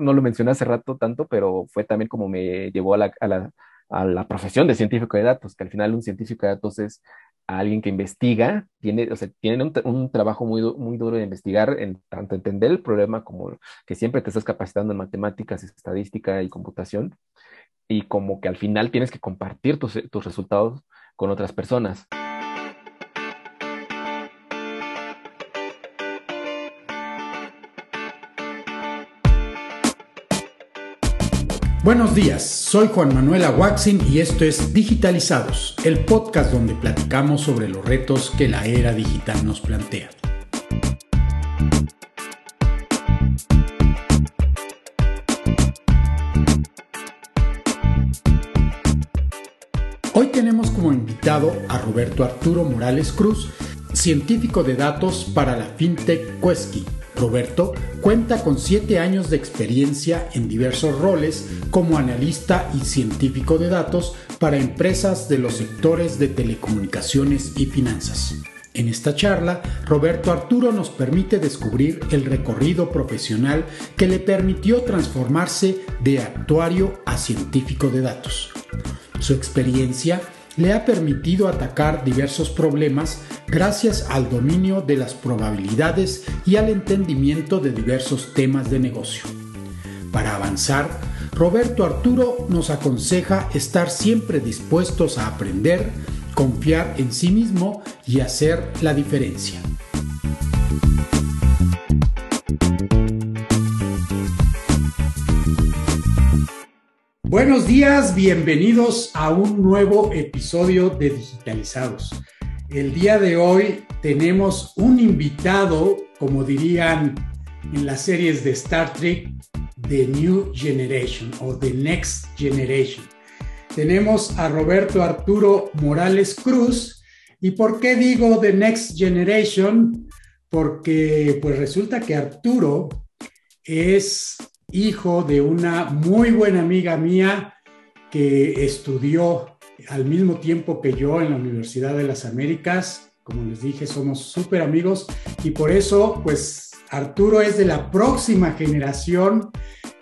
no lo mencioné hace rato tanto, pero fue también como me llevó a la, a la, a la profesión de científico de datos, que al final un científico de datos es alguien que investiga, tiene, o sea, tiene un, un, trabajo muy, muy duro de investigar, en tanto entender el problema como que siempre te estás capacitando en matemáticas, estadística y computación, y como que al final tienes que compartir tus, tus resultados con otras personas. Buenos días, soy Juan Manuel Aguaxin y esto es Digitalizados, el podcast donde platicamos sobre los retos que la era digital nos plantea. Hoy tenemos como invitado a Roberto Arturo Morales Cruz, científico de datos para la FinTech Quesky Roberto cuenta con siete años de experiencia en diversos roles como analista y científico de datos para empresas de los sectores de telecomunicaciones y finanzas. En esta charla, Roberto Arturo nos permite descubrir el recorrido profesional que le permitió transformarse de actuario a científico de datos. Su experiencia le ha permitido atacar diversos problemas gracias al dominio de las probabilidades y al entendimiento de diversos temas de negocio. Para avanzar, Roberto Arturo nos aconseja estar siempre dispuestos a aprender, confiar en sí mismo y hacer la diferencia. Buenos días, bienvenidos a un nuevo episodio de Digitalizados. El día de hoy tenemos un invitado, como dirían en las series de Star Trek, The New Generation o The Next Generation. Tenemos a Roberto Arturo Morales Cruz. ¿Y por qué digo The Next Generation? Porque pues resulta que Arturo es hijo de una muy buena amiga mía que estudió al mismo tiempo que yo en la Universidad de las Américas. Como les dije, somos súper amigos y por eso, pues Arturo es de la próxima generación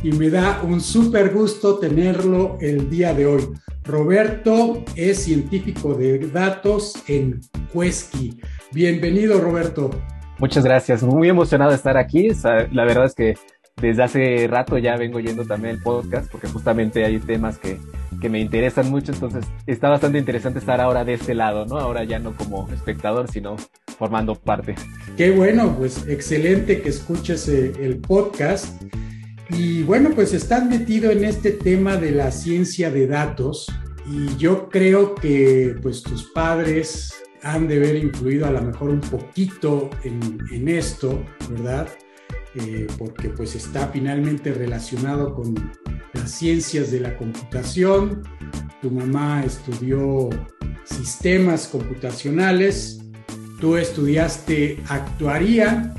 y me da un súper gusto tenerlo el día de hoy. Roberto es científico de datos en Cuesqui. Bienvenido, Roberto. Muchas gracias, muy emocionado de estar aquí. La verdad es que desde hace rato ya vengo yendo también el podcast porque justamente hay temas que, que, me interesan mucho, entonces está bastante interesante estar ahora de este lado, ¿no? Ahora ya no como espectador, sino formando parte. Qué bueno, pues excelente que escuches eh, el podcast. Y bueno, pues estás metido en este tema de la ciencia de datos y yo creo que pues tus padres han de haber influido a lo mejor un poquito en, en esto, ¿verdad? Eh, porque pues está finalmente relacionado con las ciencias de la computación. Tu mamá estudió sistemas computacionales, tú estudiaste actuaría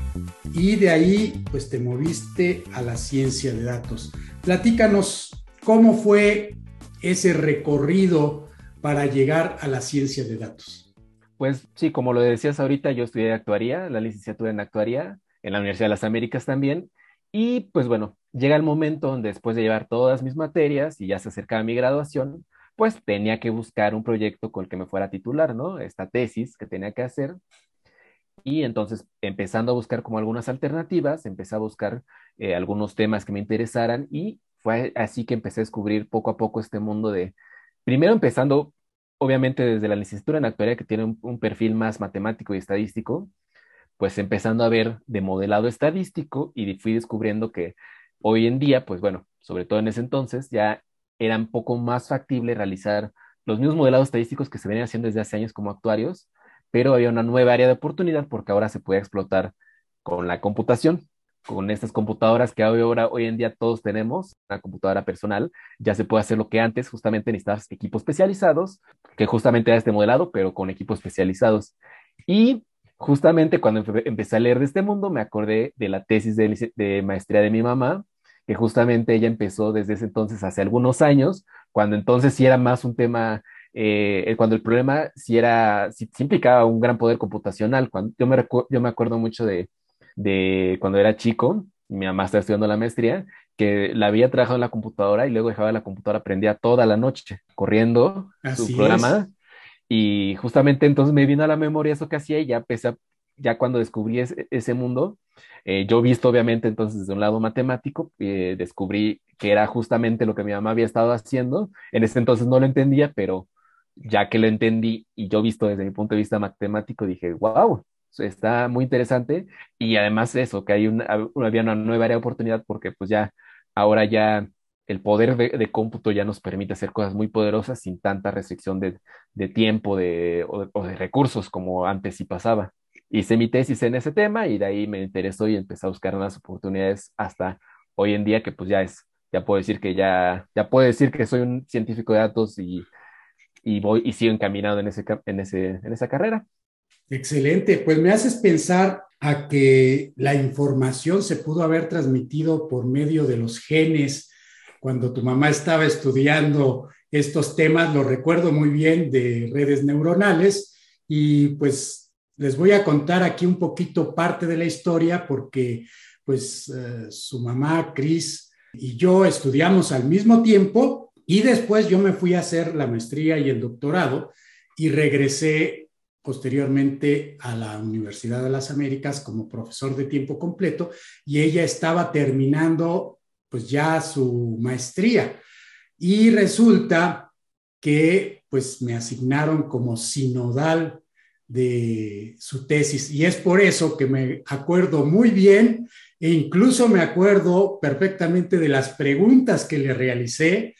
y de ahí pues te moviste a la ciencia de datos. Platícanos cómo fue ese recorrido para llegar a la ciencia de datos. Pues sí, como lo decías ahorita, yo estudié actuaría, la licenciatura en actuaría en la Universidad de las Américas también. Y pues bueno, llega el momento donde después de llevar todas mis materias y ya se acercaba mi graduación, pues tenía que buscar un proyecto con el que me fuera a titular, ¿no? Esta tesis que tenía que hacer. Y entonces, empezando a buscar como algunas alternativas, empecé a buscar eh, algunos temas que me interesaran y fue así que empecé a descubrir poco a poco este mundo de, primero empezando, obviamente, desde la licenciatura en actuaría, que tiene un perfil más matemático y estadístico, pues empezando a ver de modelado estadístico y fui descubriendo que hoy en día, pues bueno, sobre todo en ese entonces, ya era un poco más factible realizar los mismos modelados estadísticos que se venían haciendo desde hace años como actuarios, pero había una nueva área de oportunidad porque ahora se puede explotar con la computación, con estas computadoras que ahora, hoy en día todos tenemos, una computadora personal, ya se puede hacer lo que antes justamente necesitabas equipos especializados, que justamente era este modelado, pero con equipos especializados. Y justamente cuando empecé a leer de este mundo, me acordé de la tesis de, maestría de mi mamá, que justamente ella empezó desde ese entonces, hace algunos años, cuando entonces sí era más un tema, eh, cuando el problema sí era, sí, implicaba un gran poder computacional. Cuando, yo, me yo me acuerdo mucho de, de cuando era chico, mi mamá estaba estudiando la maestría que la había trabajado en la computadora y luego dejaba la computadora prendida toda la noche corriendo su programa. Y justamente entonces me vino a la memoria eso que hacía y ya empecé ya cuando descubrí ese, mundo, eh, yo visto obviamente entonces desde un lado matemático, eh, descubrí que era justamente lo que mi mamá había estado haciendo. En ese entonces no lo entendía, pero ya que lo entendí y yo visto desde mi punto de vista matemático, dije, wow, está muy interesante. Y además eso, que hay una, había una nueva área de oportunidad porque pues ya, ahora ya el poder de, cómputo ya nos permite hacer cosas muy poderosas sin tanta restricción de, de tiempo de, o, o, de recursos como antes sí pasaba. Hice mi tesis en ese tema y de ahí me interesó y empecé a buscar unas oportunidades hasta hoy en día que pues ya es, ya puedo decir que ya, ya puedo decir que soy un científico de datos y, y voy y sigo encaminado en, ese, en, ese, en esa carrera. Excelente, pues me haces pensar a que la información se pudo haber transmitido por medio de los genes cuando tu mamá estaba estudiando estos temas, lo recuerdo muy bien de redes neuronales. Y pues les voy a contar aquí un poquito parte de la historia porque pues eh, su mamá, Cris, y yo estudiamos al mismo tiempo y después yo me fui a hacer la maestría y el doctorado y regresé posteriormente a la Universidad de las Américas como profesor de tiempo completo y ella estaba terminando pues ya su maestría y resulta que pues me asignaron como sinodal de su tesis. Y es por eso que me acuerdo muy bien e incluso me acuerdo perfectamente de las preguntas que le realicé.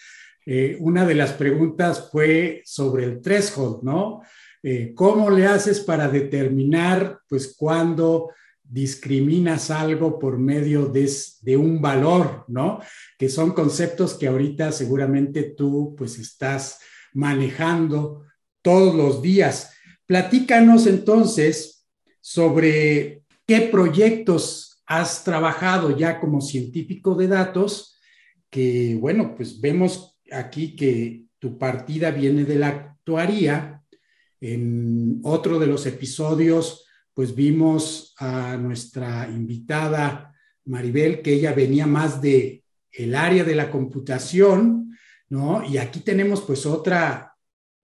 Eh, una de las preguntas fue sobre el threshold, ¿no? Eh, ¿Cómo le haces para determinar, pues, cuando discriminas algo por medio de, de, un valor, ¿no? Que son conceptos que ahorita seguramente tú, pues, estás manejando todos los días. Platícanos entonces sobre qué proyectos has trabajado ya como científico de datos, que bueno, pues vemos aquí que tu partida viene de la actuaría. En otro de los episodios, pues vimos a nuestra invitada Maribel, que ella venía más de el área de la computación, ¿no? Y aquí tenemos pues otra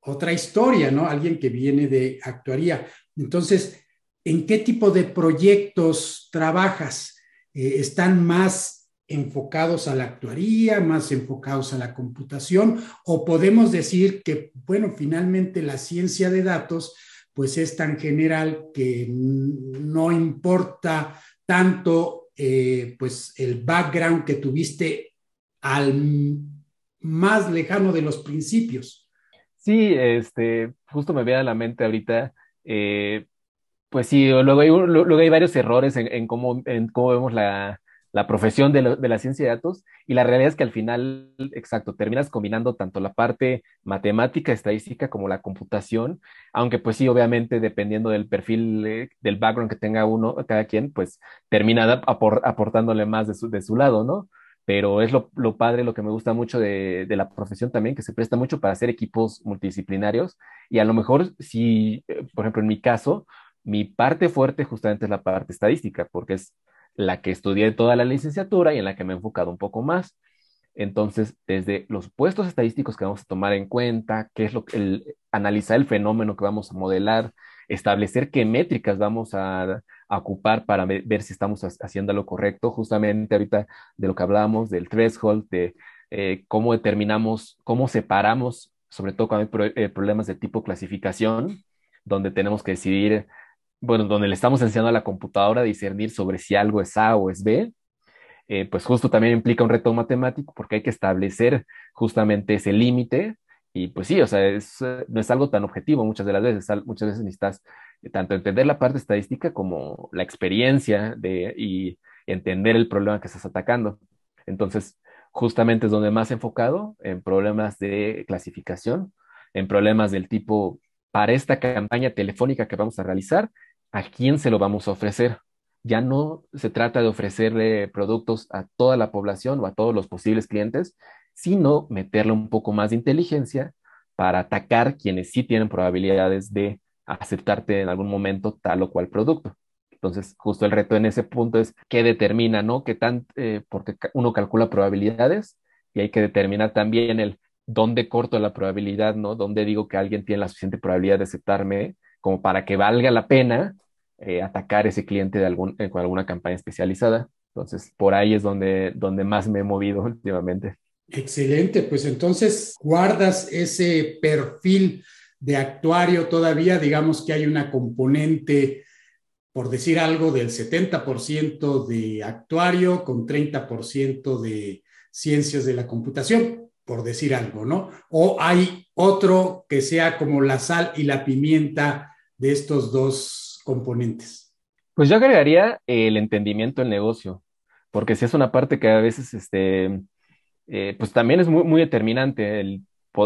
otra historia, ¿no? Alguien que viene de actuaría. Entonces, ¿en qué tipo de proyectos trabajas? Eh, ¿Están más enfocados a la actuaría, más enfocados a la computación? ¿O podemos decir que, bueno, finalmente la ciencia de datos, pues es tan general que no importa tanto, eh, pues, el background que tuviste al más lejano de los principios? Sí, este, justo me viene a la mente ahorita, eh, pues sí, luego hay, luego hay varios errores en, cómo, en cómo vemos la, profesión de, la ciencia de datos y la realidad es que al final, exacto, terminas combinando tanto la parte matemática, estadística como la computación, aunque pues sí, obviamente dependiendo del perfil, eh, del background que tenga uno, cada quien, pues termina aportándole más de su, de su lado, ¿no? pero es lo, padre, lo que me gusta mucho de, la profesión también, que se presta mucho para hacer equipos multidisciplinarios y a lo mejor si, eh, por ejemplo, en mi caso, mi parte fuerte justamente es la parte estadística, porque es la que estudié toda la licenciatura y en la que me he enfocado un poco más. Entonces, desde los puestos estadísticos que vamos a tomar en cuenta, qué es lo que el, analizar el fenómeno que vamos a modelar, establecer qué métricas vamos a, ocupar para ver, si estamos haciendo lo correcto. Justamente ahorita de lo que hablábamos del threshold, de eh, cómo determinamos, cómo separamos, sobre todo cuando hay eh, problemas de tipo clasificación, donde tenemos que decidir, bueno, donde le estamos enseñando a la computadora a discernir sobre si algo es A o es B. Eh, pues justo también implica un reto matemático porque hay que establecer justamente ese límite y pues sí, o sea, no es algo tan objetivo muchas de las veces, muchas veces necesitas tanto entender la parte estadística como la experiencia de, y entender el problema que estás atacando. Entonces, justamente es donde más enfocado en problemas de clasificación, en problemas del tipo, para esta campaña telefónica que vamos a realizar, ¿a quién se lo vamos a ofrecer? Ya no se trata de ofrecerle productos a toda la población o a todos los posibles clientes, sino meterle un poco más de inteligencia para atacar quienes sí tienen probabilidades de aceptarte en algún momento tal o cual producto. Entonces, justo el reto en ese punto es qué determina, ¿no? ¿Qué tan, eh, porque uno calcula probabilidades y hay que determinar también el dónde corto la probabilidad, ¿no? Dónde digo que alguien tiene la suficiente probabilidad de aceptarme como para que valga la pena eh, atacar ese cliente de algún, eh, con alguna campaña especializada. Entonces, por ahí es donde, donde más me he movido últimamente. Excelente, pues entonces guardas ese perfil de actuario todavía, digamos que hay una componente, por decir algo, del 70% de actuario con 30% de ciencias de la computación, por decir algo, ¿no? O hay otro que sea como la sal y la pimienta de estos dos componentes. Pues yo agregaría el entendimiento del negocio, porque si es una parte que a veces, este, eh, pues también es muy, muy determinante el,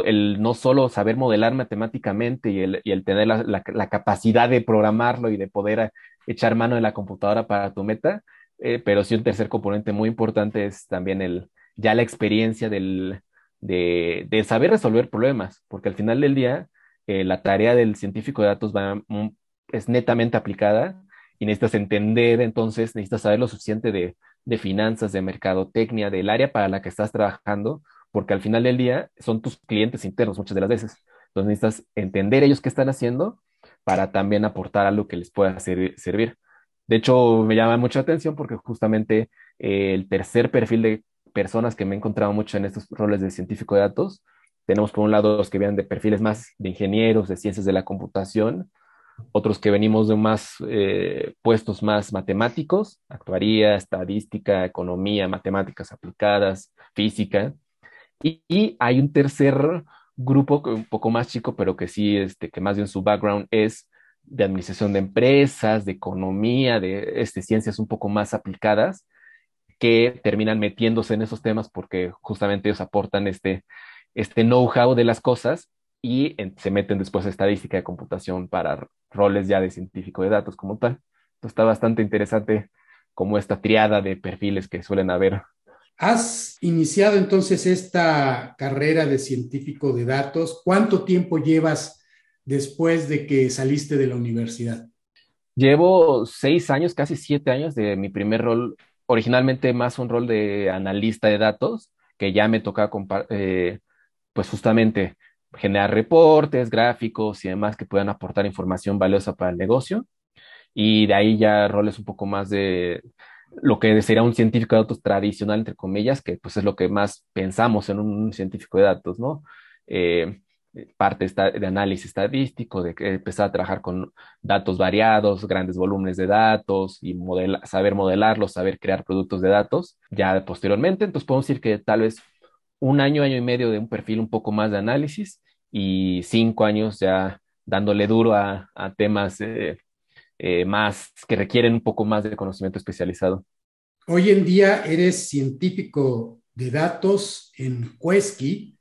el, no solo saber modelar matemáticamente y el, y el tener la, la, capacidad de programarlo y de poder echar mano de la computadora para tu meta, eh, pero sí un tercer componente muy importante es también el, ya la experiencia del, de, de saber resolver problemas, porque al final del día eh, la tarea del científico de datos va, es netamente aplicada y necesitas entender, entonces necesitas saber lo suficiente de, de finanzas, de mercadotecnia, del área para la que estás trabajando, porque al final del día son tus clientes internos muchas de las veces. Entonces necesitas entender ellos qué están haciendo para también aportar algo que les pueda servir. De hecho, me llama mucha atención porque justamente eh, el tercer perfil de personas que me he encontrado mucho en estos roles de científico de datos, tenemos por un lado los que vienen de perfiles más de ingenieros, de ciencias de la computación, otros que venimos de más eh, puestos más matemáticos, actuaría, estadística, economía, matemáticas aplicadas, física, y, hay un tercer grupo un poco más chico, pero que sí, este, que más bien su background es de administración de empresas, de economía, de este, ciencias un poco más aplicadas, que terminan metiéndose en esos temas porque justamente ellos aportan este, este know-how de las cosas y en, se meten después a estadística de computación para roles ya de científico de datos como tal. Entonces está bastante interesante como esta triada de perfiles que suelen haber. Has iniciado entonces esta carrera de científico de datos. ¿Cuánto tiempo llevas después de que saliste de la universidad? Llevo seis años, casi siete años de mi primer rol, originalmente más un rol de analista de datos, que ya me toca eh, pues justamente generar reportes, gráficos y demás que puedan aportar información valiosa para el negocio. Y de ahí ya roles un poco más de lo que sería un científico de datos tradicional, entre comillas, que pues es lo que más pensamos en un científico de datos, ¿no? Eh, parte de análisis estadístico, de empezar a trabajar con datos variados, grandes volúmenes de datos y saber modelarlos, saber crear productos de datos ya posteriormente. Entonces podemos decir que tal vez un año, año y medio de un perfil un poco más de análisis y cinco años ya dándole duro a, a temas eh, eh, más que requieren un poco más de conocimiento especializado. Hoy en día eres científico de datos en Cuesqui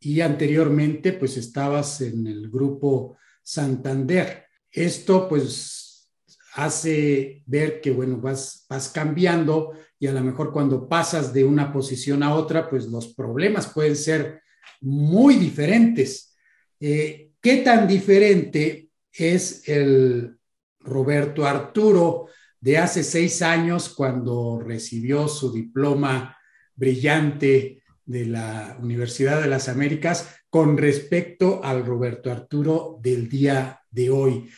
y anteriormente pues estabas en el grupo Santander. Esto pues hace ver que bueno, vas, vas cambiando y a lo mejor cuando pasas de una posición a otra, pues los problemas pueden ser muy diferentes. Eh, ¿Qué tan diferente es el Roberto Arturo de hace seis años cuando recibió su diploma brillante de la Universidad de las Américas con respecto al Roberto Arturo del día de hoy?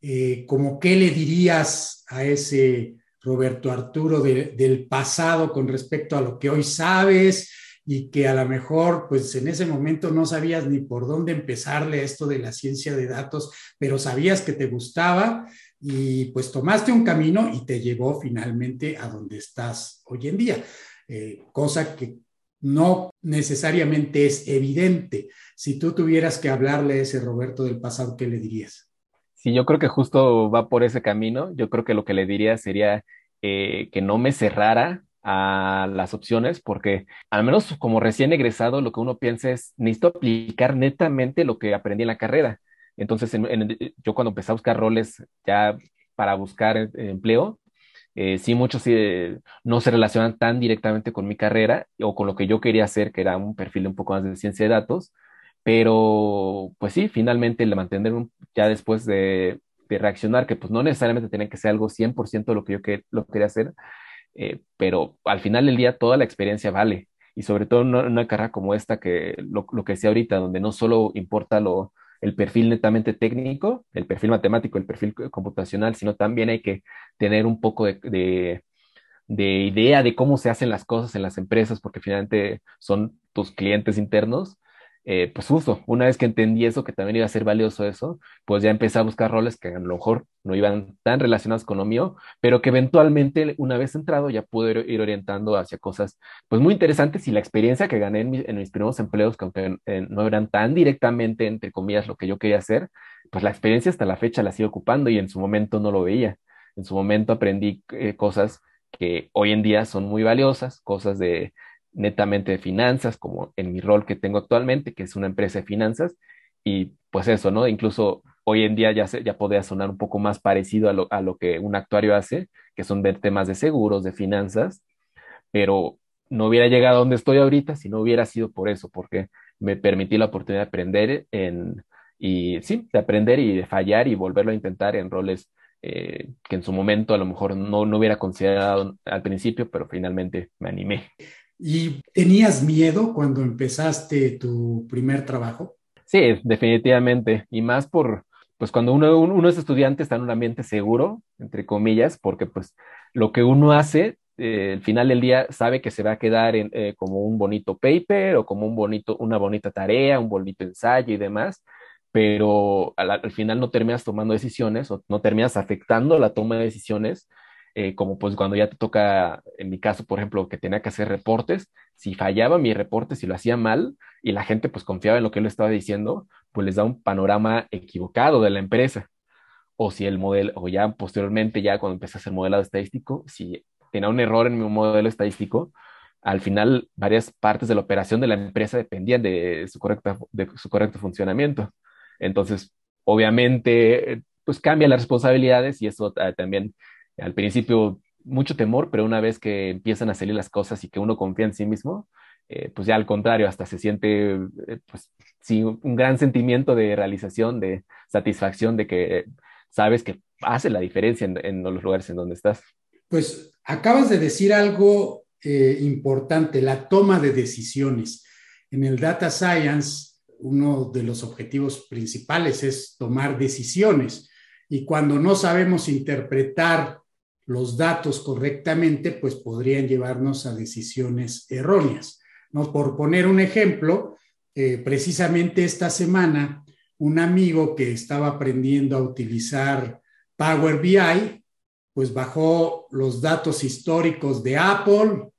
Eh, ¿Cómo qué le dirías a ese Roberto Arturo de, del pasado con respecto a lo que hoy sabes y que a lo mejor pues en ese momento no sabías ni por dónde empezarle a esto de la ciencia de datos, pero sabías que te gustaba y pues tomaste un camino y te llevó finalmente a donde estás hoy en día, eh, cosa que no necesariamente es evidente. Si tú tuvieras que hablarle a ese Roberto del pasado, ¿qué le dirías? Sí, yo creo que justo va por ese camino. Yo creo que lo que le diría sería eh, que no me cerrara a las opciones, porque al menos como recién egresado, lo que uno piensa es, necesito aplicar netamente lo que aprendí en la carrera. Entonces, en, yo cuando empecé a buscar roles ya para buscar eh, empleo, eh, sí, muchos no se relacionan tan directamente con mi carrera o con lo que yo quería hacer, que era un perfil un poco más de ciencia de datos, pero, pues sí, finalmente el mantener un, ya después de reaccionar, que pues no necesariamente tenía que ser algo 100% de lo que yo que, lo quería hacer, eh, pero al final del día toda la experiencia vale. Y sobre todo en una, carrera como esta, que lo, lo, que decía ahorita, donde no solo importa lo, el perfil netamente técnico, el perfil matemático, el perfil computacional, sino también hay que tener un poco de, de, de idea de cómo se hacen las cosas en las empresas, porque finalmente son tus clientes internos eh, pues justo, una vez que entendí eso, que también iba a ser valioso eso, pues ya empecé a buscar roles que a lo mejor no iban tan relacionados con lo mío, pero que eventualmente, una vez entrado, ya pude ir orientando hacia cosas pues muy interesantes y la experiencia que gané en, mis primeros empleos, que aunque eh, no eran tan directamente, entre comillas, lo que yo quería hacer, pues la experiencia hasta la fecha la sigo ocupando y en su momento no lo veía. En su momento aprendí eh, cosas que hoy en día son muy valiosas, cosas de netamente de finanzas, como en mi rol que tengo actualmente, que es una empresa de finanzas, y pues eso, ¿no? Incluso hoy en día ya, se, ya podría sonar un poco más parecido a lo, a lo que un actuario hace, que son temas de seguros, de finanzas, pero no hubiera llegado a donde estoy ahorita si no hubiera sido por eso, porque me permití la oportunidad de aprender en, y sí, de aprender y de fallar y volverlo a intentar en roles eh, que en su momento a lo mejor no, no hubiera considerado al principio, pero finalmente me animé. ¿Y tenías miedo cuando empezaste tu primer trabajo? Sí, definitivamente. Y más por, pues cuando uno, uno es estudiante está en un ambiente seguro, entre comillas, porque pues lo que uno hace, eh, al final del día sabe que se va a quedar en, eh, como un bonito paper o como un bonito, una bonita tarea, un bonito ensayo y demás, pero al, al final no terminas tomando decisiones o no terminas afectando la toma de decisiones eh, como pues cuando ya te toca, en mi caso, por ejemplo, que tenía que hacer reportes, si fallaba mi reporte, si lo hacía mal y la gente pues confiaba en lo que él estaba diciendo, pues les da un panorama equivocado de la empresa. O si el modelo, o ya posteriormente, ya cuando empecé a hacer modelado estadístico, si tenía un error en mi modelo estadístico, al final varias partes de la operación de la empresa dependían de su, correcta, de su correcto funcionamiento. Entonces, obviamente, pues cambian las responsabilidades y eso ah, también al principio mucho temor, pero una vez que empiezan a salir las cosas y que uno confía en sí mismo, eh, pues ya al contrario, hasta se siente, eh, pues sí, un gran sentimiento de realización, de satisfacción, de que sabes que hace la diferencia en, los lugares en donde estás. Pues acabas de decir algo eh, importante, la toma de decisiones. En el data science, uno de los objetivos principales es tomar decisiones. Y cuando no sabemos interpretar los datos correctamente, pues podrían llevarnos a decisiones erróneas. ¿no? Por poner un ejemplo, eh, precisamente esta semana, un amigo que estaba aprendiendo a utilizar Power BI, pues bajó los datos históricos de Apple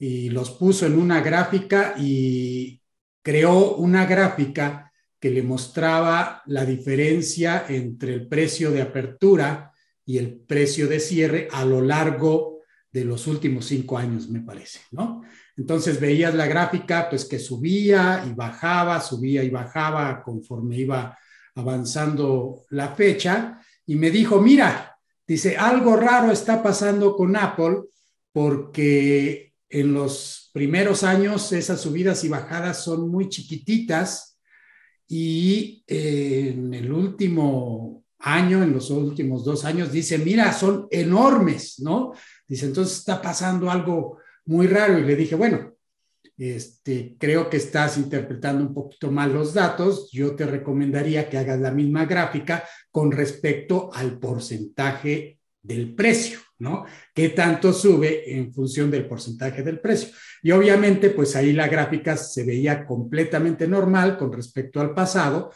y los puso en una gráfica y creó una gráfica que le mostraba la diferencia entre el precio de apertura y el precio de cierre a lo largo de los últimos cinco años, me parece, ¿no? Entonces veías la gráfica, pues que subía y bajaba, subía y bajaba conforme iba avanzando la fecha, y me dijo, mira, dice, algo raro está pasando con Apple porque en los primeros años esas subidas y bajadas son muy chiquititas y en el último año, en los últimos dos años, dice, mira, son enormes, ¿no? Dice, entonces está pasando algo muy raro. Y le dije, bueno, este, creo que estás interpretando un poquito mal los datos. Yo te recomendaría que hagas la misma gráfica con respecto al porcentaje del precio, ¿no? ¿Qué tanto sube en función del porcentaje del precio? Y obviamente, pues ahí la gráfica se veía completamente normal con respecto al pasado,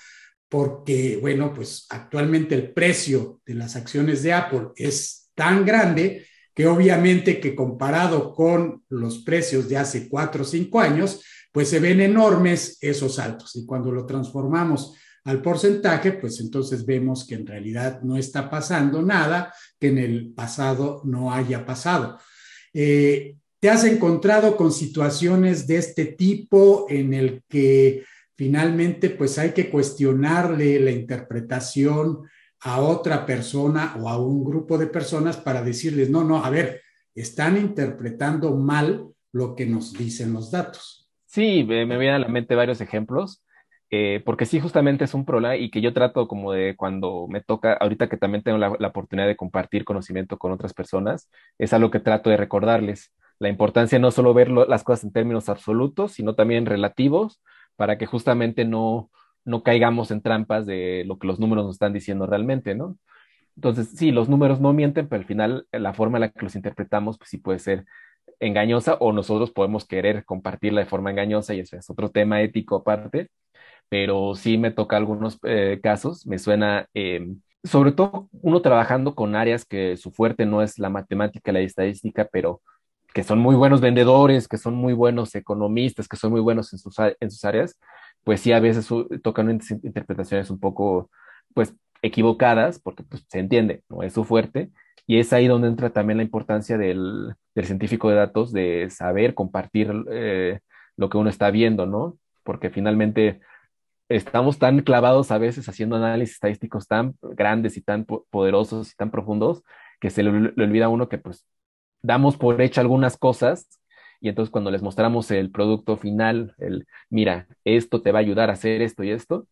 porque, bueno, pues actualmente el precio de las acciones de Apple es tan grande que obviamente que comparado con los precios de hace cuatro o cinco años, pues se ven enormes esos altos. Y cuando lo transformamos al porcentaje, pues entonces vemos que en realidad no está pasando nada que en el pasado no haya pasado. Eh, ¿Te has encontrado con situaciones de este tipo en el que finalmente pues hay que cuestionarle la interpretación a otra persona o a un grupo de personas para decirles, no, no, a ver, están interpretando mal lo que nos dicen los datos. Sí, me vienen a la mente varios ejemplos. eh, porque sí, justamente es un problema y que yo trato como de cuando me toca, ahorita que también tengo la, oportunidad de compartir conocimiento con otras personas, es algo que trato de recordarles. La importancia no solo ver las cosas en términos absolutos, sino también relativos, para que justamente no, no caigamos en trampas de lo que los números nos están diciendo realmente, ¿no? Entonces, sí, los números no mienten, pero al final la forma en la que los interpretamos, pues sí puede ser engañosa o nosotros podemos querer compartirla de forma engañosa y eso es otro tema ético aparte pero sí me toca algunos eh, casos, me suena, eh, sobre todo uno trabajando con áreas que su fuerte no es la matemática, la estadística, pero que son muy buenos vendedores, que son muy buenos economistas, que son muy buenos en sus, en sus áreas, pues sí a veces tocan interpretaciones un poco, pues, equivocadas, porque pues, se entiende, no es su fuerte, y es ahí donde entra también la importancia del, del científico de datos, de saber compartir eh, lo que uno está viendo, ¿no? Porque finalmente estamos tan clavados a veces haciendo análisis estadísticos tan grandes y tan poderosos y tan profundos que se le, olvida a uno que pues damos por hecho algunas cosas y entonces cuando les mostramos el producto final, el mira, esto te va a ayudar a hacer esto y esto,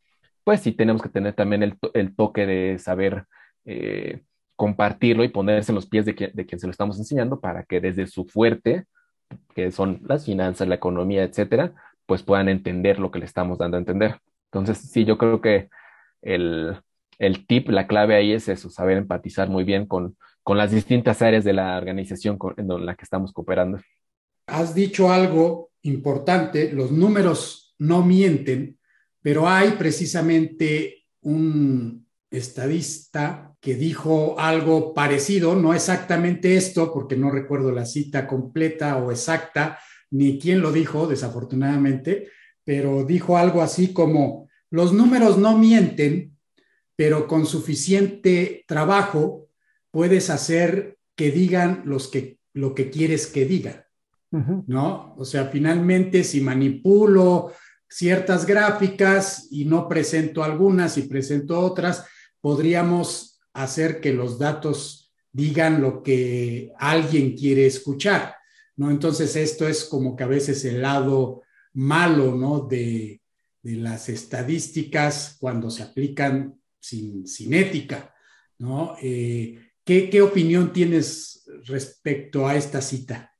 pues sí tenemos que tener también el, el toque de saber eh, compartirlo y ponerse en los pies de, de quien se lo estamos enseñando para que desde su fuerte, que son las finanzas, la economía, etcétera, pues puedan entender lo que le estamos dando a entender. Entonces, sí, yo creo que el, el tip, la clave ahí es eso, saber empatizar muy bien con, con las distintas áreas de la organización en la que estamos cooperando. Has dicho algo importante, los números no mienten, pero hay precisamente un estadista que dijo algo parecido, no exactamente esto, porque no recuerdo la cita completa o exacta, ni quién lo dijo, desafortunadamente, pero dijo algo así como, los números no mienten, pero con suficiente trabajo puedes hacer que digan los que, lo que quieres que digan, ¿no? O sea, finalmente si manipulo ciertas gráficas y no presento algunas y presento otras, podríamos hacer que los datos digan lo que alguien quiere escuchar, ¿no? Entonces esto es como que a veces el lado malo, ¿no? De, las estadísticas cuando se aplican sin, ética, ¿no? Eh, ¿qué, opinión tienes respecto a esta cita?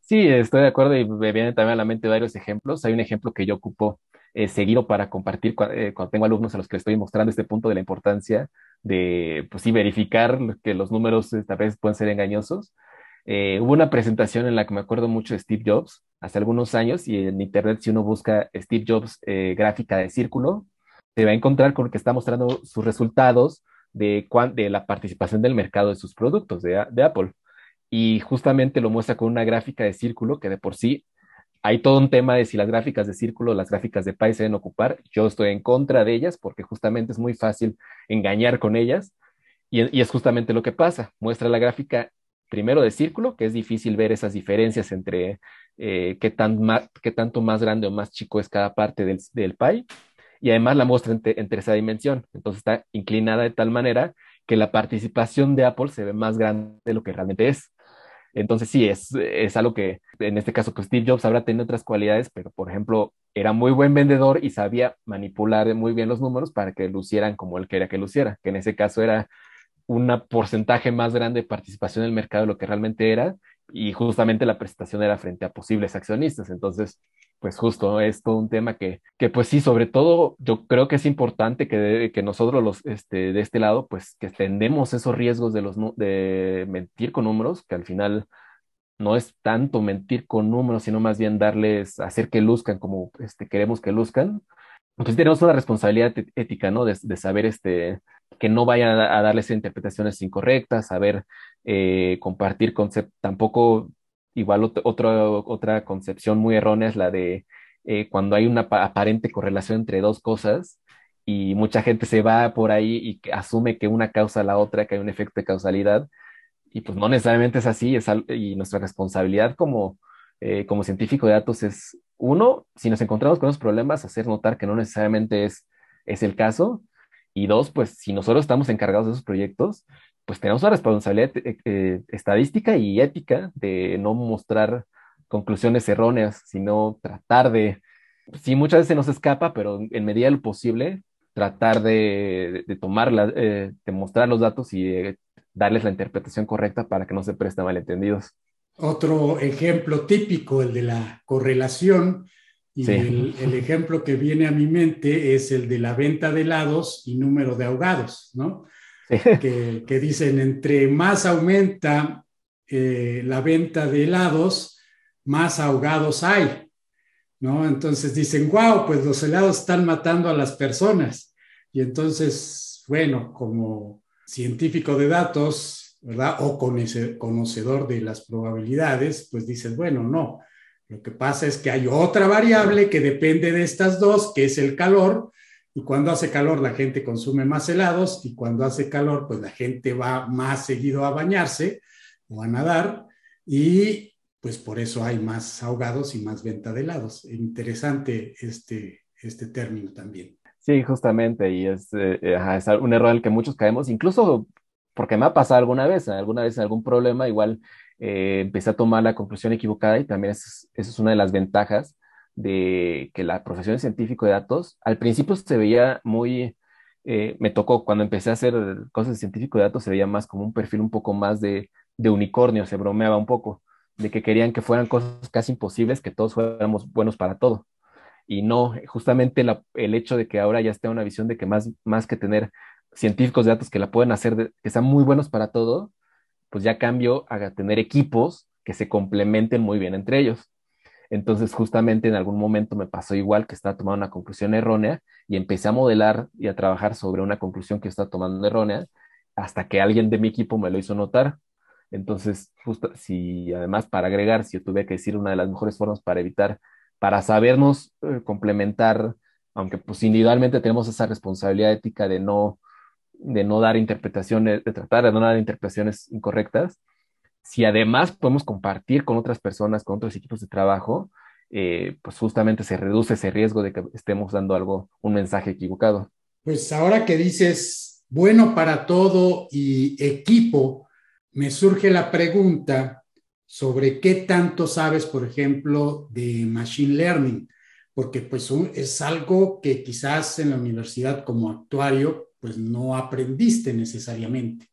Sí, estoy de acuerdo y me vienen también a la mente varios ejemplos. Hay un ejemplo que yo ocupo eh, seguido para compartir eh, cuando tengo alumnos a los que estoy mostrando este punto de la importancia de, pues sí, verificar que los números esta vez pueden ser engañosos. Eh, hubo una presentación en la que me acuerdo mucho de Steve Jobs hace algunos años y en internet si uno busca Steve Jobs eh, gráfica de círculo, se va a encontrar con que está mostrando sus resultados de, de la participación del mercado de sus productos de, de Apple. Y justamente lo muestra con una gráfica de círculo que de por sí hay todo un tema de si las gráficas de círculo, las gráficas de pie se deben ocupar. Yo estoy en contra de ellas porque justamente es muy fácil engañar con ellas. Y, y, es justamente lo que pasa. Muestra la gráfica primero de círculo, que es difícil ver esas diferencias entre eh, qué, tan qué tanto más grande o más chico es cada parte del, del pie, y además la muestra en, en, tercera dimensión, entonces está inclinada de tal manera que la participación de Apple se ve más grande de lo que realmente es. Entonces sí, es, es algo que en este caso que Steve Jobs habrá tenido otras cualidades, pero por ejemplo era muy buen vendedor y sabía manipular muy bien los números para que lucieran como él quería que luciera, que en ese caso era un porcentaje más grande de participación en el mercado de lo que realmente era y justamente la presentación era frente a posibles accionistas. Entonces, pues justo es todo un tema que, que pues sí, sobre todo yo creo que es importante que, que nosotros los, este, de este lado, pues que extendemos esos riesgos de, los, de mentir con números, que al final no es tanto mentir con números, sino más bien darles, hacer que luzcan como este, queremos que luzcan. Pues tenemos una responsabilidad ética, ¿no? De, de saber este, que no vayan a, darles interpretaciones incorrectas, saber eh, compartir conceptos, tampoco igual otra concepción muy errónea es la de eh, cuando hay una aparente correlación entre dos cosas y mucha gente se va por ahí y asume que una causa la otra, que hay un efecto de causalidad, y pues no necesariamente es así, y nuestra responsabilidad como, eh, como científico de datos es, uno, si nos encontramos con los problemas, hacer notar que no necesariamente es, es el caso, y dos, pues si nosotros estamos encargados de esos proyectos, pues tenemos una responsabilidad eh, eh, estadística y ética de no mostrar conclusiones erróneas, sino tratar de, sí, muchas veces nos escapa, pero en medida de lo posible, tratar de, de tomar, eh, de mostrar los datos y eh, darles la interpretación correcta para que no se presten malentendidos. Otro ejemplo típico, el de la correlación, y el, el, ejemplo que viene a mi mente es el de la venta de helados y número de ahogados, ¿no? Que, dicen, entre más aumenta eh, la venta de helados, más ahogados hay, ¿no? Entonces dicen, wow, pues los helados están matando a las personas. Y entonces, bueno, como científico de datos, ¿verdad? O conocedor de las probabilidades, pues dices, bueno, no, lo que pasa es que hay otra variable que depende de estas dos, que es el calor, y cuando hace calor la gente consume más helados y cuando hace calor pues la gente va más seguido a bañarse o a nadar y pues por eso hay más ahogados y más venta de helados. Interesante este, este término también. Sí, justamente, y es, eh, es un error al que muchos caemos, incluso porque me ha pasado alguna vez, alguna vez en algún problema, igual eh, empecé a tomar la conclusión equivocada y también esa es una de las ventajas de que la profesión de científico de datos al principio se veía muy, eh, me tocó cuando empecé a hacer cosas de científico de datos, se veía más como un perfil un poco más de, de unicornio, se bromeaba un poco, de que querían que fueran cosas casi imposibles, que todos fuéramos buenos para todo. Y no, justamente el hecho de que ahora ya esté una visión de que más, más que tener científicos de datos que la pueden hacer, que sean muy buenos para todo, pues ya cambio a tener equipos que se complementen muy bien entre ellos. Entonces, justamente en algún momento me pasó igual que estaba tomando una conclusión errónea y empecé a modelar y a trabajar sobre una conclusión que estaba tomando errónea hasta que alguien de mi equipo me lo hizo notar. Entonces, justo si además para agregar, si yo tuve que decir una de las mejores formas para evitar, para sabernos eh, complementar, aunque pues individualmente tenemos esa responsabilidad ética de no de no dar interpretaciones, de tratar de no dar interpretaciones incorrectas, si además podemos compartir con otras personas, con otros equipos de trabajo, eh, pues justamente se reduce ese riesgo de que estemos dando algo, un mensaje equivocado. Pues ahora que dices bueno para todo y equipo, me surge la pregunta sobre qué tanto sabes, por ejemplo, de Machine Learning, porque pues es algo que quizás en la universidad como actuario pues no aprendiste necesariamente.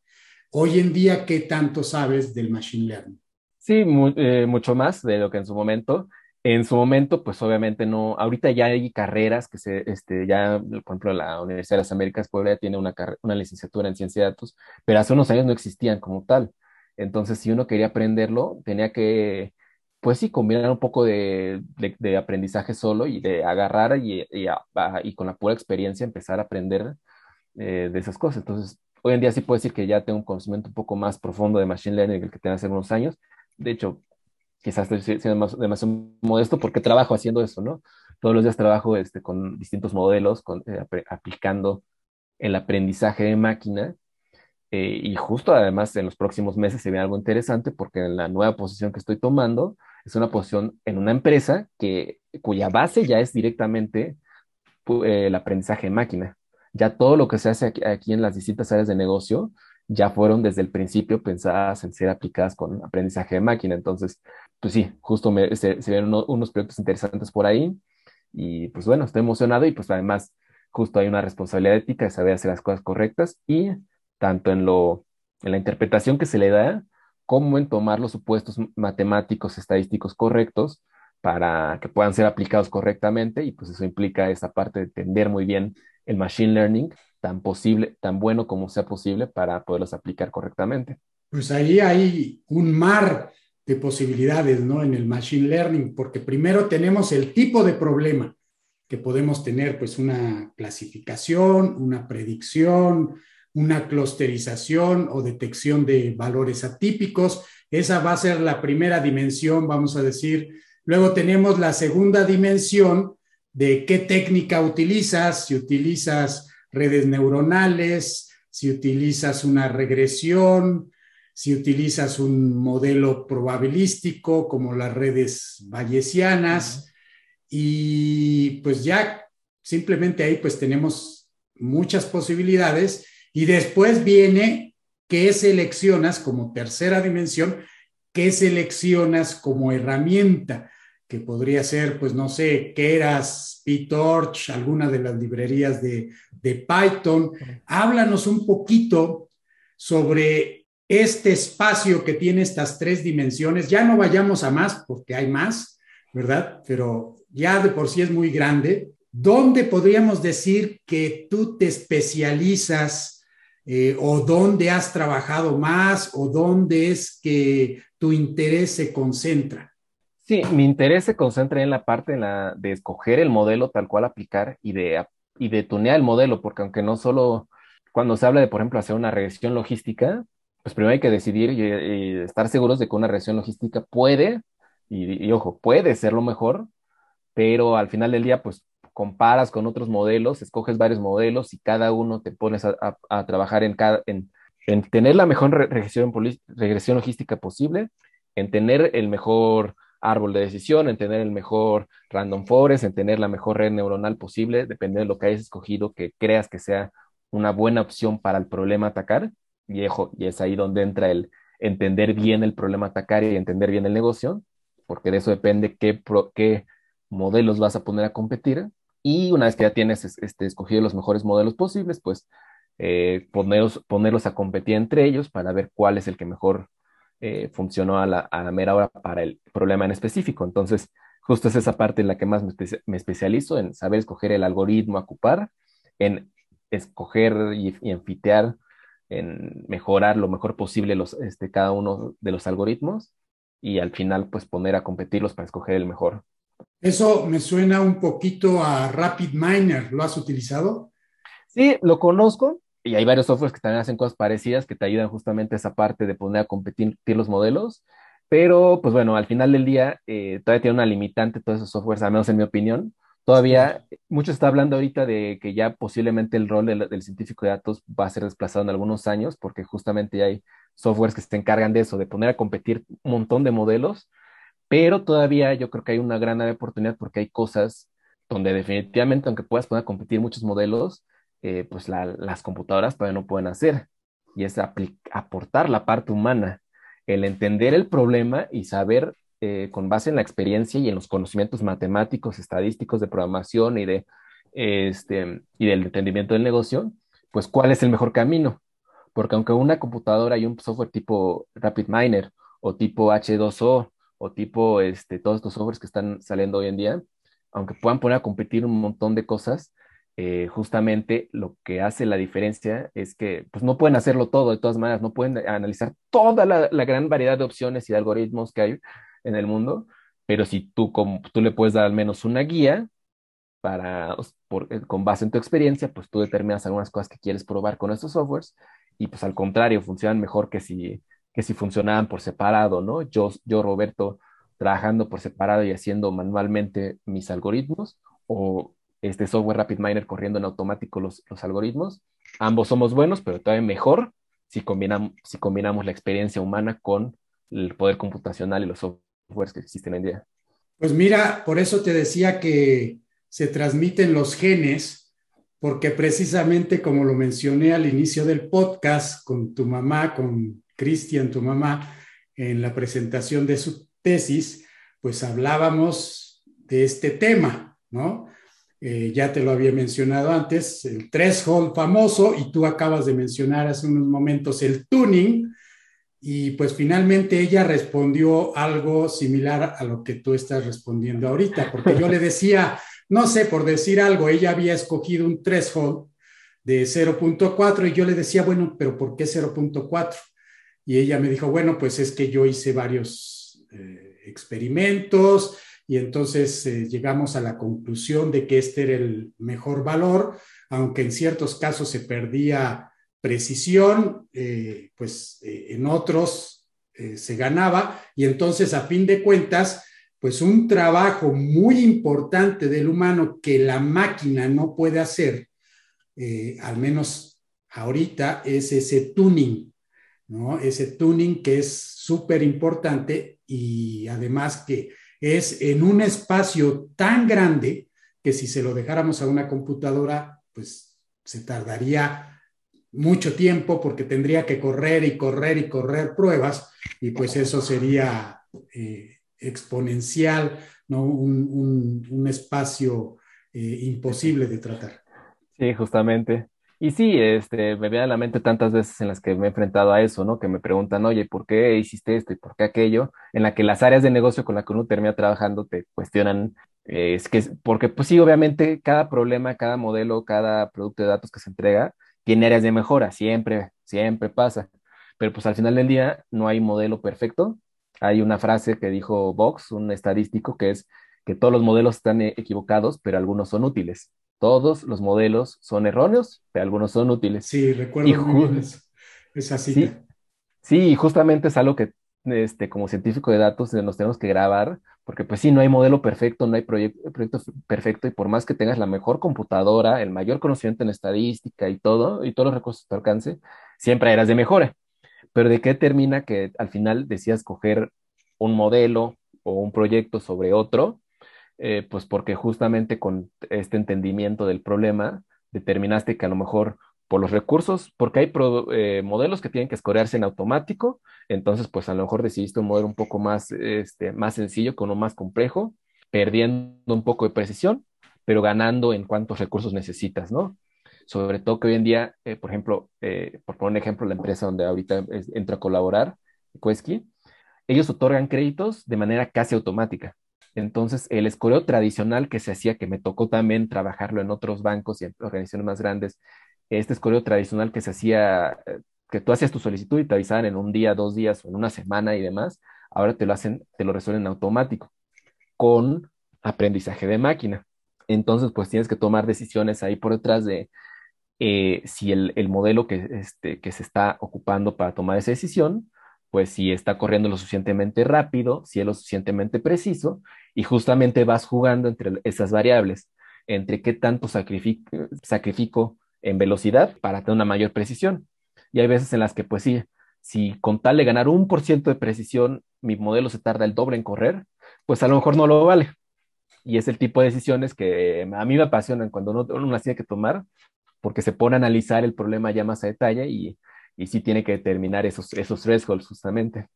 Hoy en día, ¿qué tanto sabes del Machine Learning? Sí, eh, mucho más de lo que en su momento. En su momento, pues obviamente no, ahorita ya hay carreras que se, este, ya, por ejemplo, la Universidad de las Américas Puebla tiene una, una licenciatura en ciencia de datos, pero hace unos años no existían como tal. Entonces, si uno quería aprenderlo, tenía que, pues sí, combinar un poco de, de, aprendizaje solo y de agarrar y, y, con la pura experiencia empezar a aprender eh, de esas cosas. Entonces, hoy en día sí puedo decir que ya tengo un conocimiento un poco más profundo de Machine Learning que el que tenía hace unos años. De hecho, quizás estoy siendo demasiado modesto porque trabajo haciendo eso, ¿no? Todos los días trabajo este, con distintos modelos, eh, aplicando el aprendizaje de máquina. Eh, y justo además en los próximos meses se ve algo interesante porque en la nueva posición que estoy tomando es una posición en una empresa que, cuya base ya es directamente el aprendizaje de máquina ya todo lo que se hace aquí, en las distintas áreas de negocio ya fueron desde el principio pensadas en ser aplicadas con aprendizaje de máquina. Entonces, pues sí, justo se, se ven unos proyectos interesantes por ahí y pues bueno, estoy emocionado y pues además justo hay una responsabilidad ética de saber hacer las cosas correctas y tanto en, lo, en la interpretación que se le da como en tomar los supuestos matemáticos, estadísticos correctos para que puedan ser aplicados correctamente y pues eso implica esa parte de entender muy bien el machine learning tan posible, tan bueno como sea posible para poderlos aplicar correctamente. Pues ahí hay un mar de posibilidades, ¿no? En el machine learning, porque primero tenemos el tipo de problema que podemos tener, pues una clasificación, una predicción, una clusterización o detección de valores atípicos. Esa va a ser la primera dimensión, vamos a decir. Luego tenemos la segunda dimensión, de qué técnica utilizas, si utilizas redes neuronales, si utilizas una regresión, si utilizas un modelo probabilístico como las redes bayesianas. Y pues ya simplemente ahí pues tenemos muchas posibilidades. Y después viene qué seleccionas como tercera dimensión, qué seleccionas como herramienta que podría ser, pues no sé, Keras, PyTorch, alguna de las librerías de, de Python. Háblanos un poquito sobre este espacio que tiene estas tres dimensiones. Ya no vayamos a más porque hay más, ¿verdad? Pero ya de por sí es muy grande. ¿Dónde podríamos decir que tú te especializas eh, o dónde has trabajado más o dónde es que tu interés se concentra? Sí, mi interés se concentra en la parte de escoger el modelo tal cual aplicar y de, y de tunear el modelo, porque aunque no solo cuando se habla de, por ejemplo, hacer una regresión logística, pues primero hay que decidir y, estar seguros de que una regresión logística puede, y, ojo, puede ser lo mejor, pero al final del día, pues comparas con otros modelos, escoges varios modelos y cada uno te pones a, trabajar en, cada, en, tener la mejor regresión, regresión logística posible, en tener el mejor árbol de decisión, en tener el mejor random forest, en tener la mejor red neuronal posible, dependiendo de lo que hayas escogido, que creas que sea una buena opción para el problema atacar. Y es ahí donde entra el entender bien el problema atacar y entender bien el negocio, porque de eso depende qué, qué modelos vas a poner a competir. Y una vez que ya tienes este, escogido los mejores modelos posibles, pues eh, ponerlos a competir entre ellos para ver cuál es el que mejor eh, funcionó a la, mera hora para el problema en específico. Entonces, justo es esa parte en la que más me, especializo, en saber escoger el algoritmo a ocupar, en escoger y, y enfitear, en mejorar lo mejor posible los, este, cada uno de los algoritmos y al final pues poner a competirlos para escoger el mejor. Eso me suena un poquito a Rapid Miner. ¿Lo has utilizado? Sí, lo conozco y hay varios softwares que también hacen cosas parecidas que te ayudan justamente a esa parte de poner a competir los modelos. Pero, pues bueno, al final del día eh, todavía tiene una limitante todos esos softwares, al menos en mi opinión. Todavía, mucho está hablando ahorita de que ya posiblemente el rol del, científico de datos va a ser desplazado en algunos años, porque justamente ya hay softwares que se encargan de eso, de poner a competir un montón de modelos, pero todavía yo creo que hay una gran oportunidad porque hay cosas donde definitivamente, aunque puedas poner a competir muchos modelos, eh, pues las computadoras todavía no pueden hacer, y es aportar la parte humana, el entender el problema y saber eh, con base en la experiencia y en los conocimientos matemáticos, estadísticos de programación y, de, este, y del entendimiento del negocio, pues cuál es el mejor camino. Porque aunque una computadora y un software tipo RapidMiner o tipo H2O o tipo este, todos estos softwares que están saliendo hoy en día, aunque puedan poner a competir un montón de cosas, eh, justamente lo que hace la diferencia es que pues no pueden hacerlo todo de todas maneras, no pueden analizar toda la, gran variedad de opciones y de algoritmos que hay en el mundo, pero si tú, como, tú le puedes dar al menos una guía para, eh, con base en tu experiencia, pues tú determinas algunas cosas que quieres probar con estos softwares y pues al contrario, funcionan mejor que si, que si funcionaban por separado, ¿no? Yo, yo, Roberto, trabajando por separado y haciendo manualmente mis algoritmos o este software RapidMiner corriendo en automático los, los algoritmos. Ambos somos buenos, pero todavía mejor si combinamos, si combinamos la experiencia humana con el poder computacional y los softwares que existen hoy en día. Pues mira, por eso te decía que se transmiten los genes, porque precisamente como lo mencioné al inicio del podcast con tu mamá, con Cristian, tu mamá, en la presentación de su tesis, pues hablábamos de este tema, ¿no? Eh, ya te lo había mencionado antes, el threshold famoso, y tú acabas de mencionar hace unos momentos el tuning, y pues finalmente ella respondió algo similar a lo que tú estás respondiendo ahorita, porque yo le decía, no sé, por decir algo, ella había escogido un threshold de 0.4 y yo le decía, bueno, pero ¿por qué 0.4? Y ella me dijo, bueno, pues es que yo hice varios eh, experimentos, y entonces eh, llegamos a la conclusión de que este era el mejor valor, aunque en ciertos casos se perdía precisión, eh, pues eh, en otros se ganaba y entonces a fin de cuentas, pues un trabajo muy importante del humano que la máquina no puede hacer, al menos ahorita, es ese tuning, ¿no? Ese tuning que es súper importante y además que es en un espacio tan grande que si se lo dejáramos a una computadora, pues se tardaría mucho tiempo porque tendría que correr y correr y correr pruebas y pues eso sería eh, exponencial ¿no? un, un, espacio eh, imposible de tratar. Sí, justamente. Y sí, este, me viene a la mente tantas veces en las que me he enfrentado a eso, ¿no? Que me preguntan, oye, ¿por qué hiciste esto y por qué aquello? En la que las áreas de negocio con las que uno termina trabajando te cuestionan, eh, es que, porque pues sí, obviamente cada problema, cada modelo, cada producto de datos que se entrega tiene áreas de mejora, siempre, siempre pasa. Pero pues al final del día no hay modelo perfecto. Hay una frase que dijo Vox, un estadístico, que es que todos los modelos están eh, equivocados, pero algunos son útiles. Todos los modelos son erróneos, pero algunos son útiles. Sí, recuerdo muy bien esa cita. Sí, sí, justamente es algo que este, como científico de datos nos tenemos que grabar, porque pues sí, no hay modelo perfecto, no hay proyecto, proyecto perfecto, y por más que tengas la mejor computadora, el mayor conocimiento en estadística y todo, y todos los recursos a tu alcance, siempre eras de mejora. Pero ¿de qué termina que al final decías coger un modelo o un proyecto sobre otro eh, pues porque justamente con este entendimiento del problema determinaste que a lo mejor por los recursos, porque hay eh, modelos que tienen que escorearse en automático, entonces pues a lo mejor decidiste un modelo un poco más, este, más sencillo con uno más complejo, perdiendo un poco de precisión, pero ganando en cuántos recursos necesitas, ¿no? Sobre todo que hoy en día, eh, por ejemplo, por poner un ejemplo, la empresa donde ahorita entro a colaborar, Quesky, ellos otorgan créditos de manera casi automática. Entonces, el escoreo tradicional que se hacía, que me tocó también trabajarlo en otros bancos y en organizaciones más grandes, este escoreo tradicional que se hacía, eh, que tú hacías tu solicitud y te avisaban en un día, dos días o en una semana y demás, ahora te lo hacen, te lo resuelven automático con aprendizaje de máquina. Entonces, pues tienes que tomar decisiones ahí por detrás de eh, si el, el modelo este, que se está ocupando para tomar esa decisión pues si está corriendo lo suficientemente rápido, si es lo suficientemente preciso, y justamente vas jugando entre esas variables, entre qué tanto sacrifico, en velocidad para tener una mayor precisión. Y hay veces en las que, pues sí, si con tal de ganar un por ciento de precisión, mi modelo se tarda el doble en correr, pues a lo mejor no lo vale. Y es el tipo de decisiones que a mí me apasionan cuando uno, uno las tiene que tomar, porque se pone a analizar el problema ya más a detalle y y sí tiene que determinar esos, esos thresholds justamente.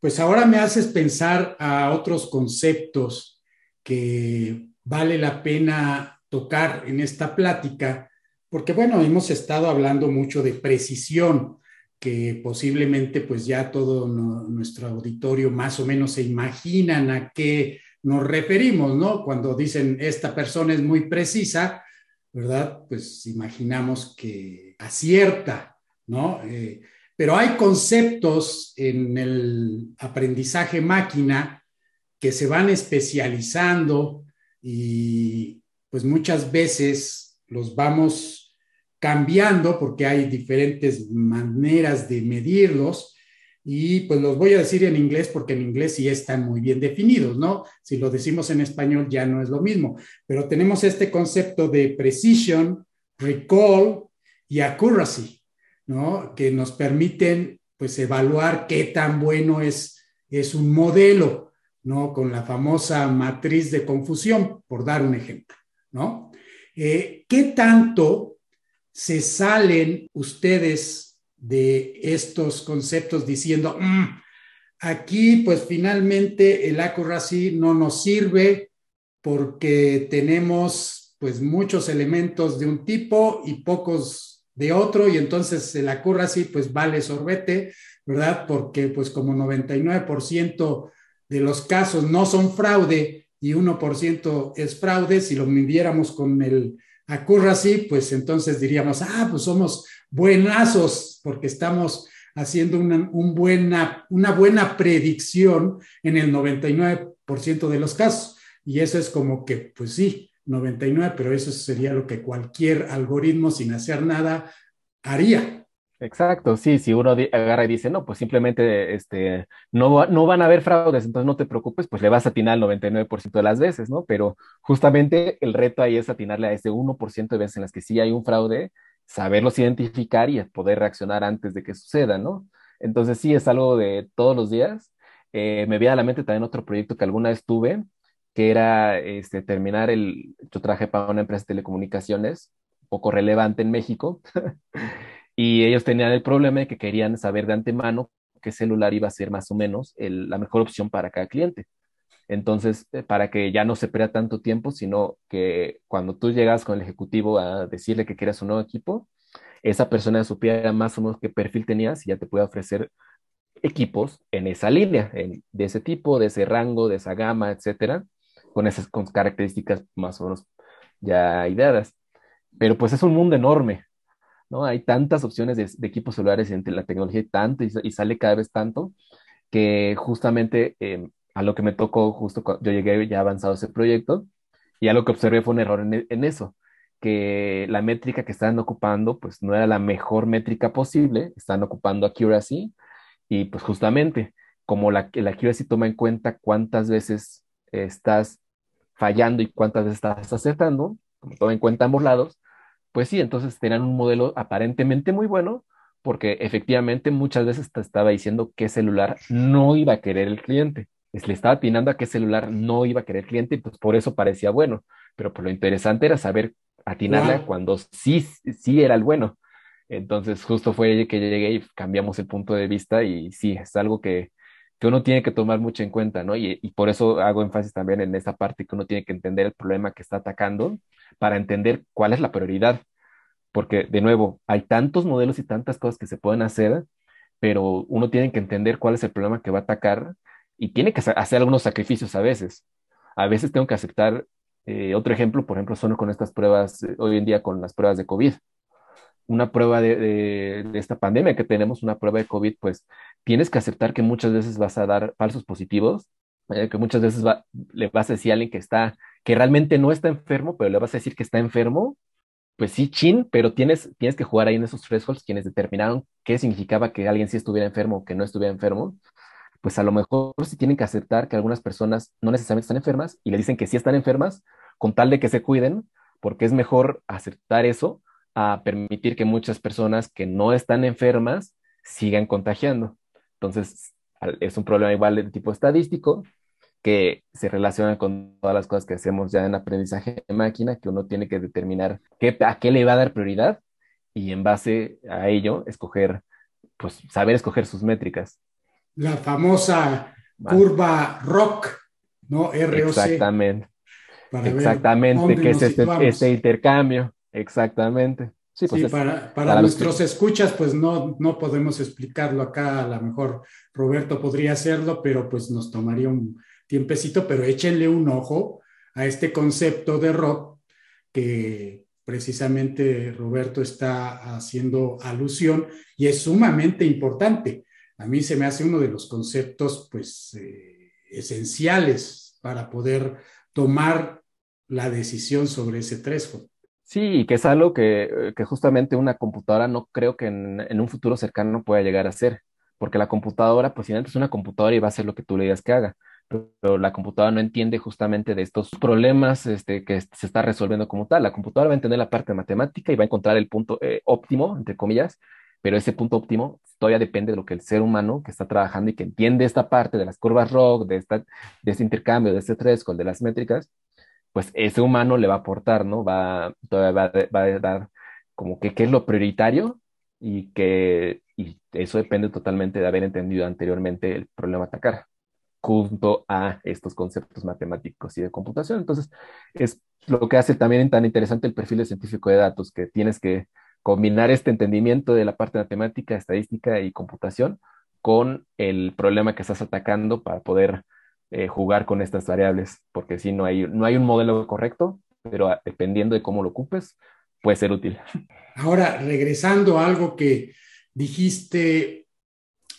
Pues ahora me haces pensar a otros conceptos que vale la pena tocar en esta plática, porque bueno, hemos estado hablando mucho de precisión, que posiblemente pues ya todo nuestro auditorio más o menos se imaginan a qué nos referimos, ¿no? Cuando dicen esta persona es muy precisa, ¿verdad? Pues imaginamos que acierta ¿no? Eh, pero hay conceptos en el aprendizaje máquina que se van especializando y pues muchas veces los vamos cambiando porque hay diferentes maneras de medirlos y pues los voy a decir en inglés porque en inglés sí están muy bien definidos, ¿no? Si lo decimos en español ya no es lo mismo, pero tenemos este concepto de precision, recall y accuracy. ¿No? Que nos permiten pues evaluar qué tan bueno es, es un modelo, ¿no? Con la famosa matriz de confusión, por dar un ejemplo, ¿no? Eh, ¿Qué tanto se salen ustedes de estos conceptos diciendo, mm, aquí pues finalmente el accuracy no nos sirve porque tenemos pues muchos elementos de un tipo y pocos de otro y entonces el accuracy pues vale sorbete, ¿verdad? Porque pues como 99% de los casos no son fraude y 1% es fraude, si lo midiéramos con el accuracy, pues entonces diríamos, ah, pues somos buenazos porque estamos haciendo una, un buena, una buena predicción en el 99% de los casos. Y eso es como que, pues sí, 99, pero eso sería lo que cualquier algoritmo sin hacer nada haría. Exacto, sí, si uno agarra y dice, no, pues simplemente este, no, no van a haber fraudes, entonces no te preocupes, pues le vas a atinar el 99% de las veces, ¿no? Pero justamente el reto ahí es atinarle a ese 1% de veces en las que sí hay un fraude, saberlos identificar y poder reaccionar antes de que suceda, ¿no? Entonces sí, es algo de todos los días. Eh, me viene a la mente también otro proyecto que alguna vez tuve, que era este, terminar el, yo trabajé para una empresa de telecomunicaciones, poco relevante en México, y ellos tenían el problema de que querían saber de antemano qué celular iba a ser más o menos la mejor opción para cada cliente. Entonces, eh, para que ya no se pierda tanto tiempo, sino que cuando tú llegas con el ejecutivo a decirle que quieres un nuevo equipo, esa persona supiera más o menos qué perfil tenías y ya te puede ofrecer equipos en esa línea, de ese tipo, de ese rango, de esa gama, etcétera, con esas con características más o menos ya ideadas. Pero pues es un mundo enorme, ¿no? Hay tantas opciones de, equipos celulares entre la tecnología y tanto, y, sale cada vez tanto, que justamente em, a lo que me tocó, justo cuando yo llegué ya avanzado ese proyecto, y a lo que observé fue un error en, en eso, que la métrica que estaban ocupando, pues no era la mejor métrica posible, están ocupando accuracy, y pues justamente, como la, la accuracy toma en cuenta cuántas veces estás fallando y cuántas veces estás acertando, como toma en cuenta ambos lados, pues sí, entonces tenían un modelo aparentemente muy bueno, porque efectivamente muchas veces te estaba diciendo qué celular no iba a querer el cliente. Le estaba atinando a qué celular no iba a querer el cliente y pues por eso parecía bueno. Pero pues lo interesante era saber atinarle cuando sí, sí era el bueno. Entonces justo fue que llegué y cambiamos el punto de vista y sí, es algo que, que uno tiene que tomar mucho en cuenta, ¿no? Y, por eso hago énfasis también en esa parte que uno tiene que entender el problema que está atacando para entender cuál es la prioridad. Porque, de nuevo, hay tantos modelos y tantas cosas que se pueden hacer, pero uno tiene que entender cuál es el problema que va a atacar y tiene que hacer algunos sacrificios a veces. A veces tengo que aceptar, eh, otro ejemplo, por ejemplo, son con estas pruebas, eh, hoy en día con las pruebas de COVID. Una prueba de, esta pandemia que tenemos, una prueba de COVID, pues tienes que aceptar que muchas veces vas a dar falsos positivos, eh, que muchas veces le vas a decir a alguien que está que realmente no está enfermo, pero le vas a decir que está enfermo, pues sí, chin, pero tienes, tienes que jugar ahí en esos thresholds quienes determinaron qué significaba que alguien sí estuviera enfermo o que no estuviera enfermo, pues a lo mejor sí tienen que aceptar que algunas personas no necesariamente están enfermas y le dicen que sí están enfermas con tal de que se cuiden, porque es mejor aceptar eso a permitir que muchas personas que no están enfermas sigan contagiando. Entonces, es un problema igual de tipo estadístico, que se relaciona con todas las cosas que hacemos ya en aprendizaje de máquina, que uno tiene que determinar qué, a qué le va a dar prioridad y en base a ello escoger, pues saber escoger sus métricas. La famosa curva ROC, ¿no? ROC. Exactamente. Exactamente, que es este, este, intercambio. Exactamente. Sí, pues para, para, nuestros escuchas, pues no, no podemos explicarlo acá, a lo mejor Roberto podría hacerlo, pero pues nos tomaría un, tiempecito, pero échenle un ojo a este concepto de rock que precisamente Roberto está haciendo alusión y es sumamente importante. A mí se me hace uno de los conceptos pues eh, esenciales para poder tomar la decisión sobre ese threshold. Sí, que es algo que, que, justamente una computadora no creo que en, en, un futuro cercano pueda llegar a ser, porque la computadora, pues si es una computadora y va a hacer lo que tú le digas que haga pero la computadora no entiende justamente de estos problemas este, que se está resolviendo como tal. La computadora va a entender la parte matemática y va a encontrar el punto eh, óptimo, entre comillas, pero ese punto óptimo todavía depende de lo que el ser humano que está trabajando y que entiende esta parte de las curvas ROC, de, esta, de este intercambio, de este threshold, de las métricas, pues ese humano le va a aportar, ¿no? Va, todavía va, va a dar como que qué es lo prioritario y que y eso depende totalmente de haber entendido anteriormente el problema a atacar junto a estos conceptos matemáticos y de computación. Entonces, es lo que hace también tan interesante el perfil de científico de datos, que tienes que combinar este entendimiento de la parte matemática, estadística y computación con el problema que estás atacando para poder eh, jugar con estas variables, porque si no hay, no hay un modelo correcto, pero dependiendo de cómo lo ocupes, puede ser útil. Ahora, regresando a algo que dijiste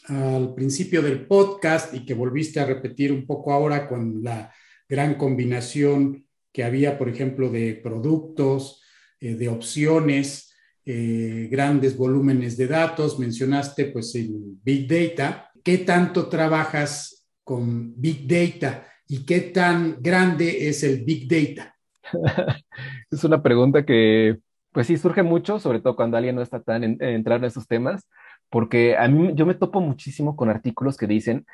al principio del podcast y que volviste a repetir un poco ahora con la gran combinación que había, por ejemplo, de productos, eh, de opciones, eh, grandes volúmenes de datos. Mencionaste pues el Big Data. ¿Qué tanto trabajas con Big Data y qué tan grande es el Big Data? es una pregunta que pues sí surge mucho, sobre todo cuando alguien no está tan en, entrar en esos temas porque a mí yo me topo muchísimo con artículos que dicen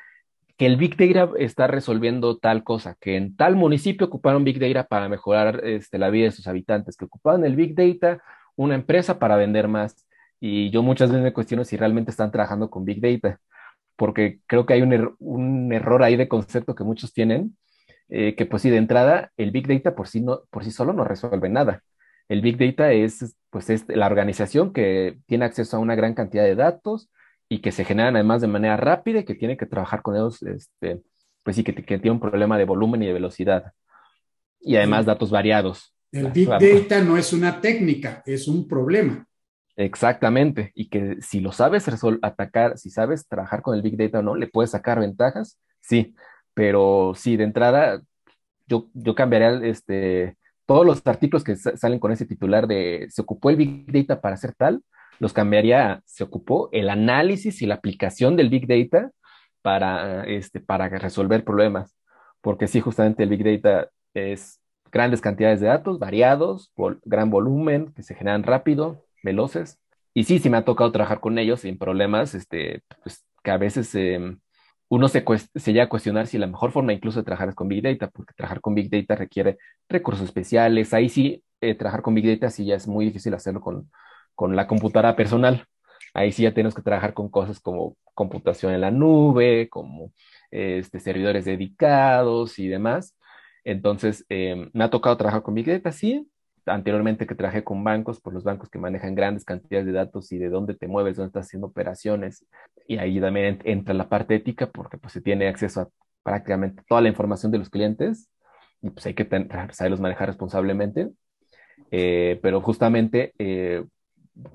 que el Big Data está resolviendo tal cosa, que en tal municipio ocuparon Big Data para mejorar este, la vida de sus habitantes, que ocupaban el Big Data una empresa para vender más. Y yo muchas veces me cuestiono si realmente están trabajando con Big Data, porque creo que hay un, un error ahí de concepto que muchos tienen, eh, que pues sí, de entrada, el Big Data por sí, no, por sí solo no resuelve nada. El Big Data es, pues, es la organización que tiene acceso a una gran cantidad de datos y que se generan además de manera rápida y que tiene que trabajar con ellos, este, pues sí, que, que tiene un problema de volumen y de velocidad. Y además datos variados. El Big Data no es una técnica, es un problema. Exactamente, y que si lo sabes atacar, si sabes trabajar con el Big Data o no, le puedes sacar ventajas, sí, pero sí, de entrada, yo, yo cambiaría este, todos los artículos que salen con ese titular de se ocupó el Big Data para hacer tal, los cambiaría, se ocupó el análisis y la aplicación del Big Data para, este, para resolver problemas, porque sí, justamente el Big Data es grandes cantidades de datos, variados, gran volumen, que se generan rápido, veloces. Y sí, sí me ha tocado trabajar con ellos sin problemas, este, pues, que a veces em, uno se, se llega a cuestionar si la mejor forma incluso de trabajar es con Big Data, porque trabajar con Big Data requiere recursos especiales. Ahí sí, eh, trabajar con Big Data sí ya es muy difícil hacerlo con, con la computadora personal. Ahí sí ya tenemos que trabajar con cosas como computación en la nube, como este, servidores dedicados y demás. Entonces, em, me ha tocado trabajar con Big Data, sí, anteriormente que trabajé con bancos, por los bancos que manejan grandes cantidades de datos y de dónde te mueves, dónde estás haciendo operaciones. Y ahí también entra la parte ética porque pues se tiene acceso a prácticamente toda la información de los clientes y pues hay que saberlos manejar responsablemente. Eh, pero justamente eh,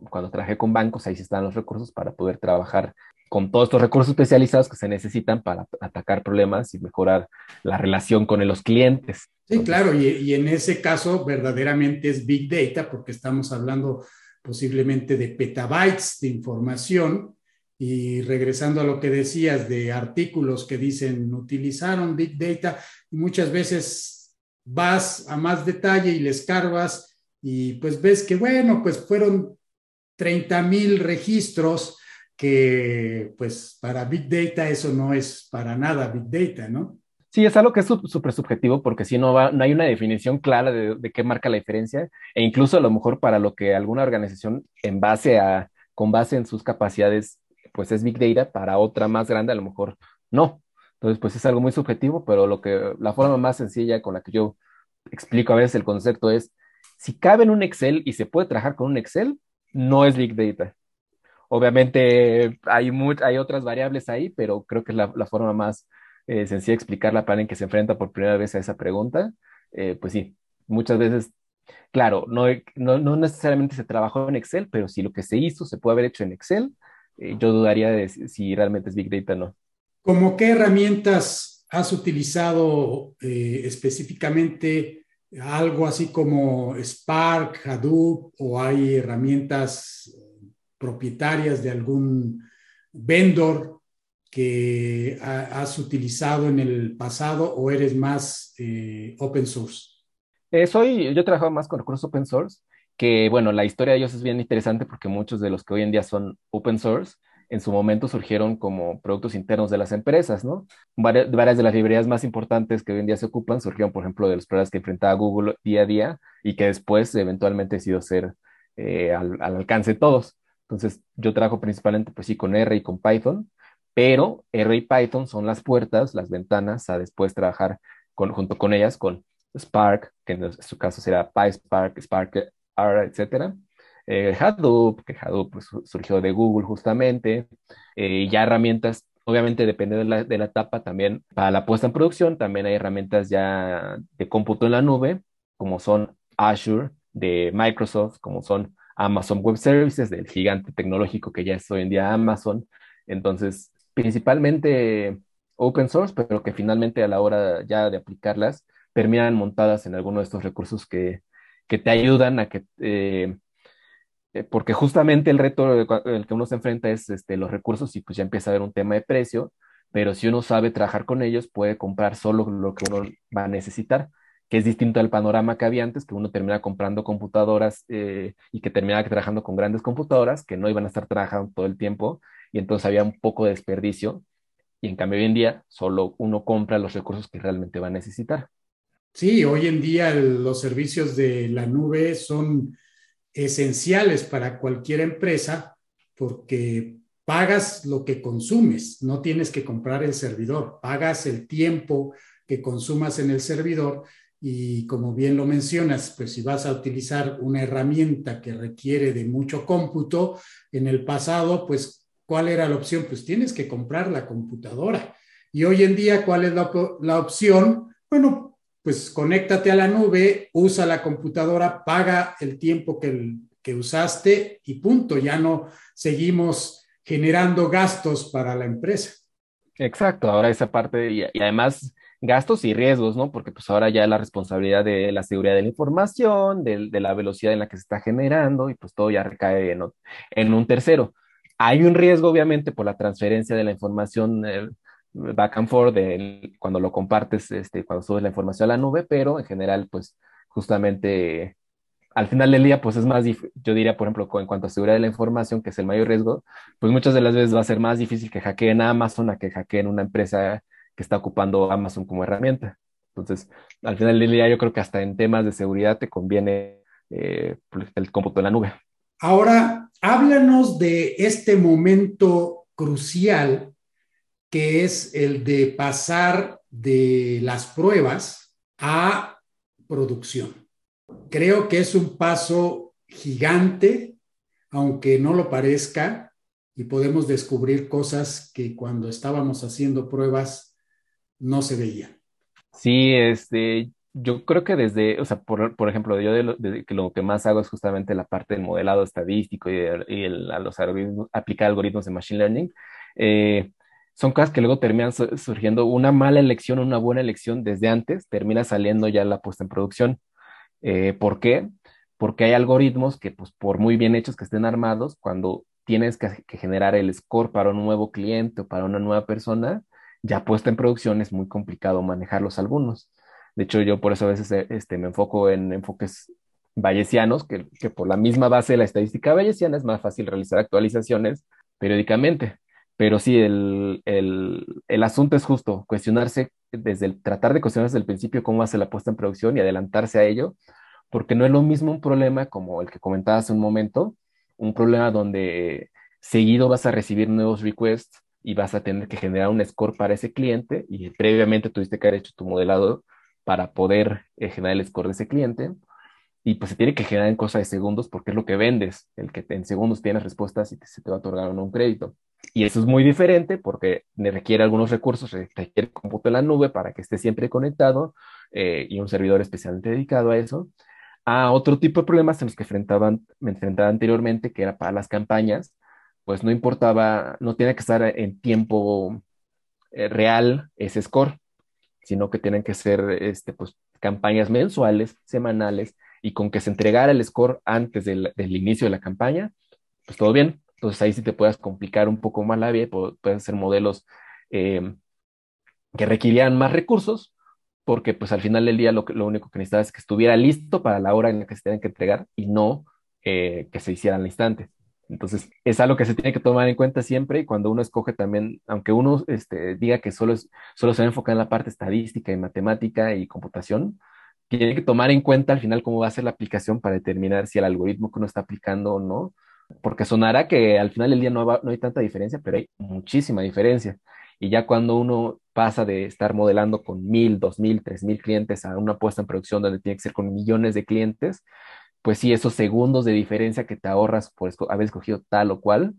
cuando trabajé con bancos, ahí sí están los recursos para poder trabajar con todos estos recursos especializados que se necesitan para atacar problemas y mejorar la relación con los clientes. Sí, claro, y, en ese caso verdaderamente es Big Data porque estamos hablando posiblemente de petabytes de información y regresando a lo que decías de artículos que dicen utilizaron Big Data y muchas veces vas a más detalle y les escarbas y pues ves que bueno, pues fueron 30 mil registros que pues para Big Data eso no es para nada Big Data, ¿no? Sí, es algo que es súper subjetivo porque si no, va, no hay una definición clara de, qué marca la diferencia e incluso a lo mejor para lo que alguna organización en base a, con base en sus capacidades, pues es Big Data, para otra más grande a lo mejor no. Entonces, pues es algo muy subjetivo, pero lo que, la forma más sencilla con la que yo explico a veces el concepto es, si cabe en un Excel y se puede trabajar con un Excel, no es Big Data. Obviamente hay, hay otras variables ahí, pero creo que es la, la forma más eh, sencilla explicar la plan en que se enfrenta por primera vez a esa pregunta, eh, pues sí, muchas veces, claro, no, no, necesariamente se trabajó en Excel, pero si lo que se hizo se puede haber hecho en Excel, eh, yo dudaría de si realmente es Big Data o no. ¿Cómo qué herramientas has utilizado específicamente? Algo así como Spark, Hadoop, o hay herramientas propietarias de algún vendor que has utilizado en el pasado o eres más eh, open source? Eh, soy, yo he trabajado más con recursos open source, que bueno, la historia de ellos es bien interesante porque muchos de los que hoy en día son open source, en su momento surgieron como productos internos de las empresas, ¿no? Varias, de las librerías más importantes que hoy en día se ocupan surgieron, por ejemplo, de los problemas que enfrentaba Google día a día y que después eventualmente decidió ser eh, al, al, alcance de todos. Entonces, yo trabajo principalmente, pues sí, con R y con Python, pero R y Python son las puertas, las ventanas a después trabajar con, junto con ellas con Spark, que en su caso será PySpark, Spark R, etc. Eh, Hadoop, que Hadoop pues, surgió de Google justamente, eh, ya herramientas, obviamente depende de la, de la etapa también, para la puesta en producción también hay herramientas ya de cómputo en la nube, como son Azure de Microsoft, como son Amazon Web Services, del gigante tecnológico que ya es hoy en día Amazon. Entonces, principalmente open source, pero que finalmente a la hora ya de aplicarlas terminan montadas en alguno de estos recursos que, que te ayudan a que, eh, porque justamente el reto el que uno se enfrenta es este, los recursos y pues ya empieza a haber un tema de precio, pero si uno sabe trabajar con ellos, puede comprar solo lo que uno va a necesitar, que es distinto al panorama que había antes, que uno termina comprando computadoras eh, y que terminaba trabajando con grandes computadoras que no iban a estar trabajando todo el tiempo y entonces había un poco de desperdicio y en cambio hoy en día solo uno compra los recursos que realmente va a necesitar. Sí, hoy en día los servicios de la nube son esenciales para cualquier empresa porque pagas lo que consumes, no tienes que comprar el servidor, pagas el tiempo, que consumas en el servidor. Y como bien lo mencionas, pues si vas a utilizar una herramienta que requiere de mucho cómputo, en el pasado, pues, ¿cuál era la opción? Pues tienes que comprar la computadora. Y hoy en día, ¿cuál es la, la opción? Bueno, pues conéctate a la nube, usa la computadora, paga el tiempo que, que usaste y punto, ya no seguimos generando gastos para la empresa. Exacto, ahora esa parte y, además gastos y riesgos, ¿no? Porque pues ahora ya la responsabilidad de la seguridad de la información, de, la velocidad en la que se está generando y pues todo ya recae en, un tercero. Hay un riesgo, obviamente, por la transferencia de la información back and forth, de, cuando lo compartes, este, cuando subes la información a la nube, pero en general, pues justamente al final del día, pues es más, yo diría, por ejemplo, en cuanto a seguridad de la información, que es el mayor riesgo, pues muchas de las veces va a ser más difícil que hackeen Amazon a que hackeen una empresa que está ocupando Amazon como herramienta. Entonces, al final del día, yo creo que hasta en temas de seguridad te conviene eh, pues, el cómputo en la nube. Ahora, háblanos de este momento crucial que es el de pasar de las pruebas a producción. Creo que es un paso gigante, aunque no lo parezca, y podemos descubrir cosas que cuando estábamos haciendo pruebas no se veían. Sí, este, yo creo que desde, o sea, por, por ejemplo, yo de lo, que lo que más hago es justamente la parte del modelado estadístico y, el, a los algoritmos, aplicar algoritmos de machine learning. Eh, son cosas que luego terminan surgiendo una mala elección, una buena elección desde antes, termina saliendo ya la puesta en producción. Eh, ¿Por qué? Porque hay algoritmos que, pues, por muy bien hechos que estén armados, cuando tienes que, generar el score para un nuevo cliente o para una nueva persona, ya puesta en producción es muy complicado manejarlos algunos. De hecho, yo por eso a veces eh, este, me enfoco en enfoques bayesianos, que, por la misma base de la estadística bayesiana es más fácil realizar actualizaciones periódicamente. Pero sí, el, el, el, asunto es justo, cuestionarse desde el, tratar de cuestionar desde el principio cómo hace la puesta en producción y adelantarse a ello, porque no es lo mismo un problema como el que comentaba hace un momento, un problema donde seguido vas a recibir nuevos requests y vas a tener que generar un score para ese cliente y previamente tuviste que haber hecho tu modelado para poder eh, generar el score de ese cliente. Y pues se tiene que generar en cosa de segundos porque es lo que vendes, el que en segundos tienes respuestas y se te va a otorgar un crédito. Y eso es muy diferente porque requiere algunos recursos, requiere cómputo en la nube para que esté siempre conectado eh, y un servidor especialmente dedicado a eso, a otro tipo de problemas en los que enfrentaban, me enfrentaba anteriormente, que era para las campañas, pues no importaba, no tiene que estar en tiempo eh, real ese score, sino que tienen que ser este, pues, campañas mensuales, semanales, y con que se entregara el score antes del, inicio de la campaña, pues todo bien. Entonces ahí sí te puedas complicar un poco más la vida, puedes hacer modelos eh, que requerían más recursos, porque pues al final del día lo, lo único que necesitabas es que estuviera listo para la hora en la que se tenía que entregar y no eh, que se hiciera al instante. Entonces, es algo que se tiene que tomar en cuenta siempre y cuando uno escoge también, aunque uno este, diga que solo, solo se va a enfocar en la parte estadística y matemática y computación, tiene que tomar en cuenta al final cómo va a ser la aplicación para determinar si el algoritmo que uno está aplicando o no porque sonará que al final del día no, no hay tanta diferencia, pero hay muchísima diferencia. Y ya cuando uno pasa de estar modelando con mil, dos mil, tres mil clientes a una puesta en producción donde tiene que ser con millones de clientes, pues sí, esos segundos de diferencia que te ahorras por haber escogido tal o cual,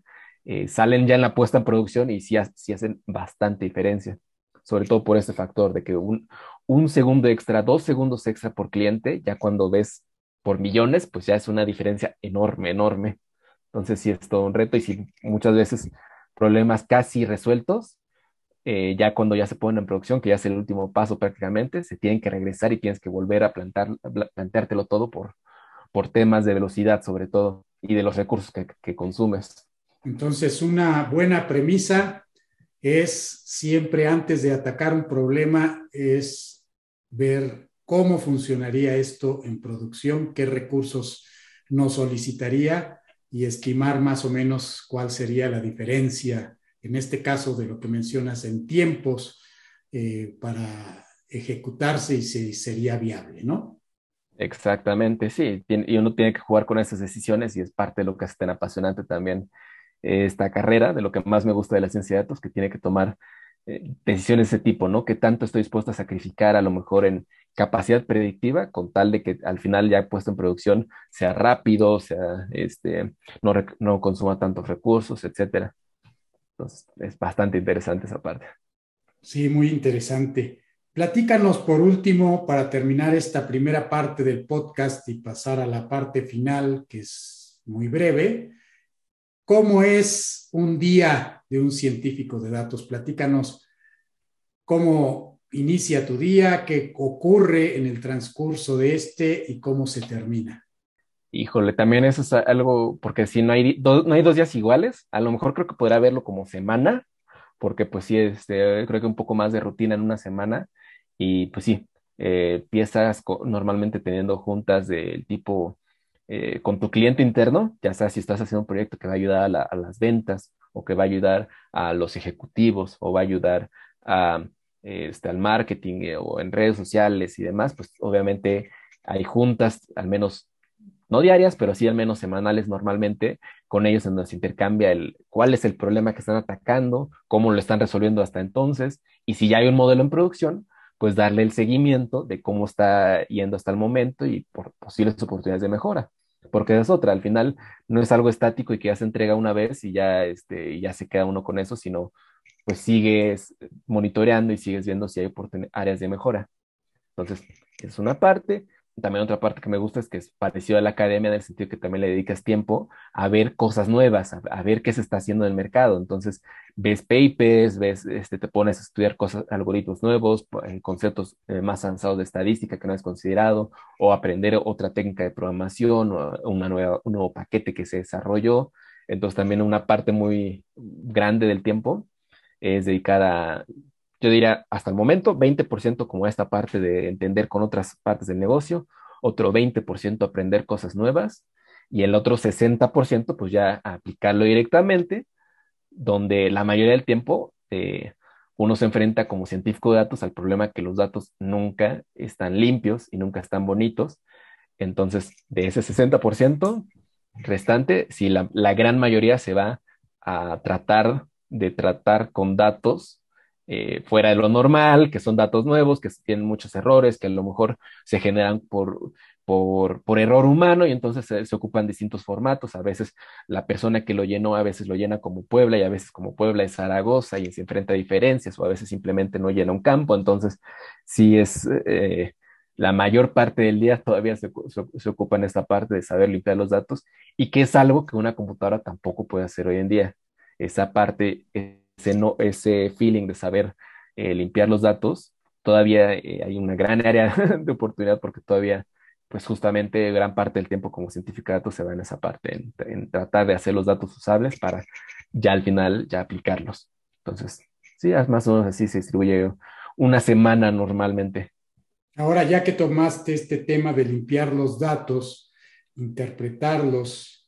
eh, salen ya en la puesta en producción y sí, hacen bastante diferencia, sobre todo por este factor de que un, un segundo extra, dos segundos extra por cliente, ya cuando ves por millones, pues ya es una diferencia enorme, enorme. Entonces sí es todo un reto y sí muchas veces problemas casi resueltos, eh, ya cuando ya se ponen en producción, que ya es el último paso prácticamente, se tienen que regresar y tienes que volver a plantar, planteártelo todo por, por temas de velocidad sobre todo y de los recursos que, consumes. Entonces, una buena premisa es siempre antes de atacar un problema, es ver cómo funcionaría esto en producción, qué recursos nos solicitaría y estimar más o menos cuál sería la diferencia, en este caso de lo que mencionas, en tiempos eh, para ejecutarse y si sería viable, ¿no? Exactamente, sí, y uno tiene que jugar con esas decisiones y es parte de lo que hace tan apasionante también esta carrera, de lo que más me gusta de la ciencia de datos, que tiene que tomar eh, decisiones de ese tipo, ¿no? ¿Qué tanto estoy dispuesto a sacrificar a lo mejor en capacidad predictiva con tal de que al final ya puesto en producción sea rápido, sea, este, no, no consuma tantos recursos, etcétera? Entonces, es bastante interesante esa parte. Sí, muy interesante. Platícanos por último, para terminar esta primera parte del podcast y pasar a la parte final, que es muy breve, ¿cómo es un día de un científico de datos? Platícanos cómo inicia tu día, qué ocurre en el transcurso de este y cómo se termina. Híjole, también eso es algo, porque si no hay, no hay dos días iguales, a lo mejor creo que podrá verlo como semana, porque pues sí, este, creo que un poco más de rutina en una semana y pues sí, eh, empiezas normalmente teniendo juntas del tipo eh, con tu cliente interno, ya sea si estás haciendo un proyecto que va a ayudar a, las ventas o que va a ayudar a los ejecutivos o va a ayudar a, este, al marketing eh, o en redes sociales y demás, pues obviamente hay juntas, al menos no diarias, pero sí al menos semanales normalmente, con ellos en donde se intercambia el cuál es el problema que están atacando, cómo lo están resolviendo hasta entonces, y si ya hay un modelo en producción, pues darle el seguimiento de cómo está yendo hasta el momento y por posibles oportunidades de mejora. Porque es otra, al final no es algo estático y que ya se entrega una vez y ya, este, ya se queda uno con eso, sino pues sigues monitoreando y sigues viendo si hay áreas de mejora. Entonces, es una parte. También otra parte que me gusta es que es parecido a la academia en el sentido que también le dedicas tiempo a ver cosas nuevas, a, ver qué se está haciendo en el mercado. Entonces, ves papers, ves, este, te pones a estudiar cosas, algoritmos nuevos, eh, conceptos eh, más avanzados de estadística que no has considerado, o aprender otra técnica de programación, o una nueva, un nuevo paquete que se desarrolló. Entonces, también una parte muy grande del tiempo es dedicada yo diría hasta el momento 20% como esta parte de entender con otras partes del negocio, otro 20% aprender cosas nuevas y el otro 60% pues ya aplicarlo directamente, donde la mayoría del tiempo eh, uno se enfrenta como científico de datos al problema que los datos nunca están limpios y nunca están bonitos. Entonces, de ese 60% restante, si la, la gran mayoría se va a tratar de tratar con datos eh, fuera de lo normal, que son datos nuevos, que tienen muchos errores, que a lo mejor se generan por, por, por error humano y entonces se, ocupan distintos formatos. A veces la persona que lo llenó, a veces lo llena como Puebla y a veces como Puebla es Zaragoza y se enfrenta a diferencias o a veces simplemente no llena un campo. Entonces, sí es... Eh, la mayor parte del día todavía se, se, ocupa en esta parte de saber limpiar los datos y que es algo que una computadora tampoco puede hacer hoy en día. Esa parte ese, no, ese feeling de saber eh, limpiar los datos, todavía eh, hay una gran área de oportunidad porque todavía, pues justamente gran parte del tiempo como científico de datos se va en esa parte, en, tratar de hacer los datos usables para ya al final ya aplicarlos. Entonces, sí, más o menos así se distribuye una semana normalmente. Ahora, ya que tomaste este tema de limpiar los datos, interpretarlos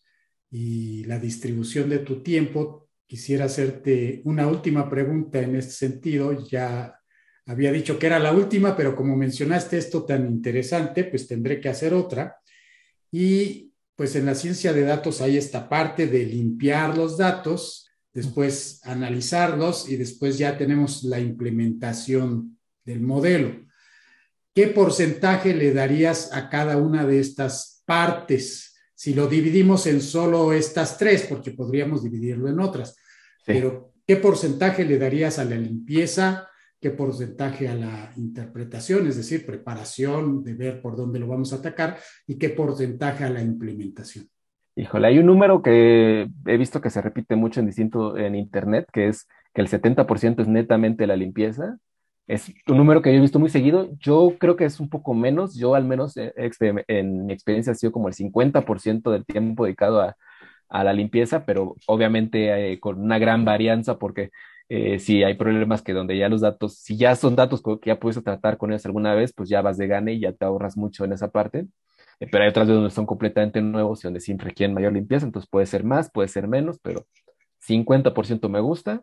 y la distribución de tu tiempo, quisiera hacerte una última pregunta en este sentido. Ya había dicho que era la última, pero como mencionaste esto tan interesante, pues tendré que hacer otra. Y pues en la ciencia de datos hay esta parte de limpiar los datos, después analizarlos y después ya tenemos la implementación del modelo. ¿Qué porcentaje le darías a cada una de estas partes? Si lo dividimos en solo estas tres, porque podríamos dividirlo en otras. Pero, ¿qué porcentaje le darías a la limpieza? ¿Qué porcentaje a la interpretación, es decir, preparación de ver por dónde lo vamos a atacar? ¿Y qué porcentaje a la implementación? Híjole, hay un número que he visto que se repite mucho en distinto en internet, que es que el 70% es netamente la limpieza es un número que yo he visto muy seguido. Yo creo que es un poco menos. Yo al menos eh, en mi experiencia ha sido como el 50% del tiempo dedicado a, a, la limpieza, pero obviamente eh, con una gran varianza porque eh, si hay problemas que donde ya los datos, si ya son datos que ya pudiste tratar con ellos alguna vez, pues ya vas de gane y ya te ahorras mucho en esa parte. pero hay otras veces donde son completamente nuevos y donde sí requieren mayor limpieza, entonces puede ser más, puede ser menos, pero 50% me gusta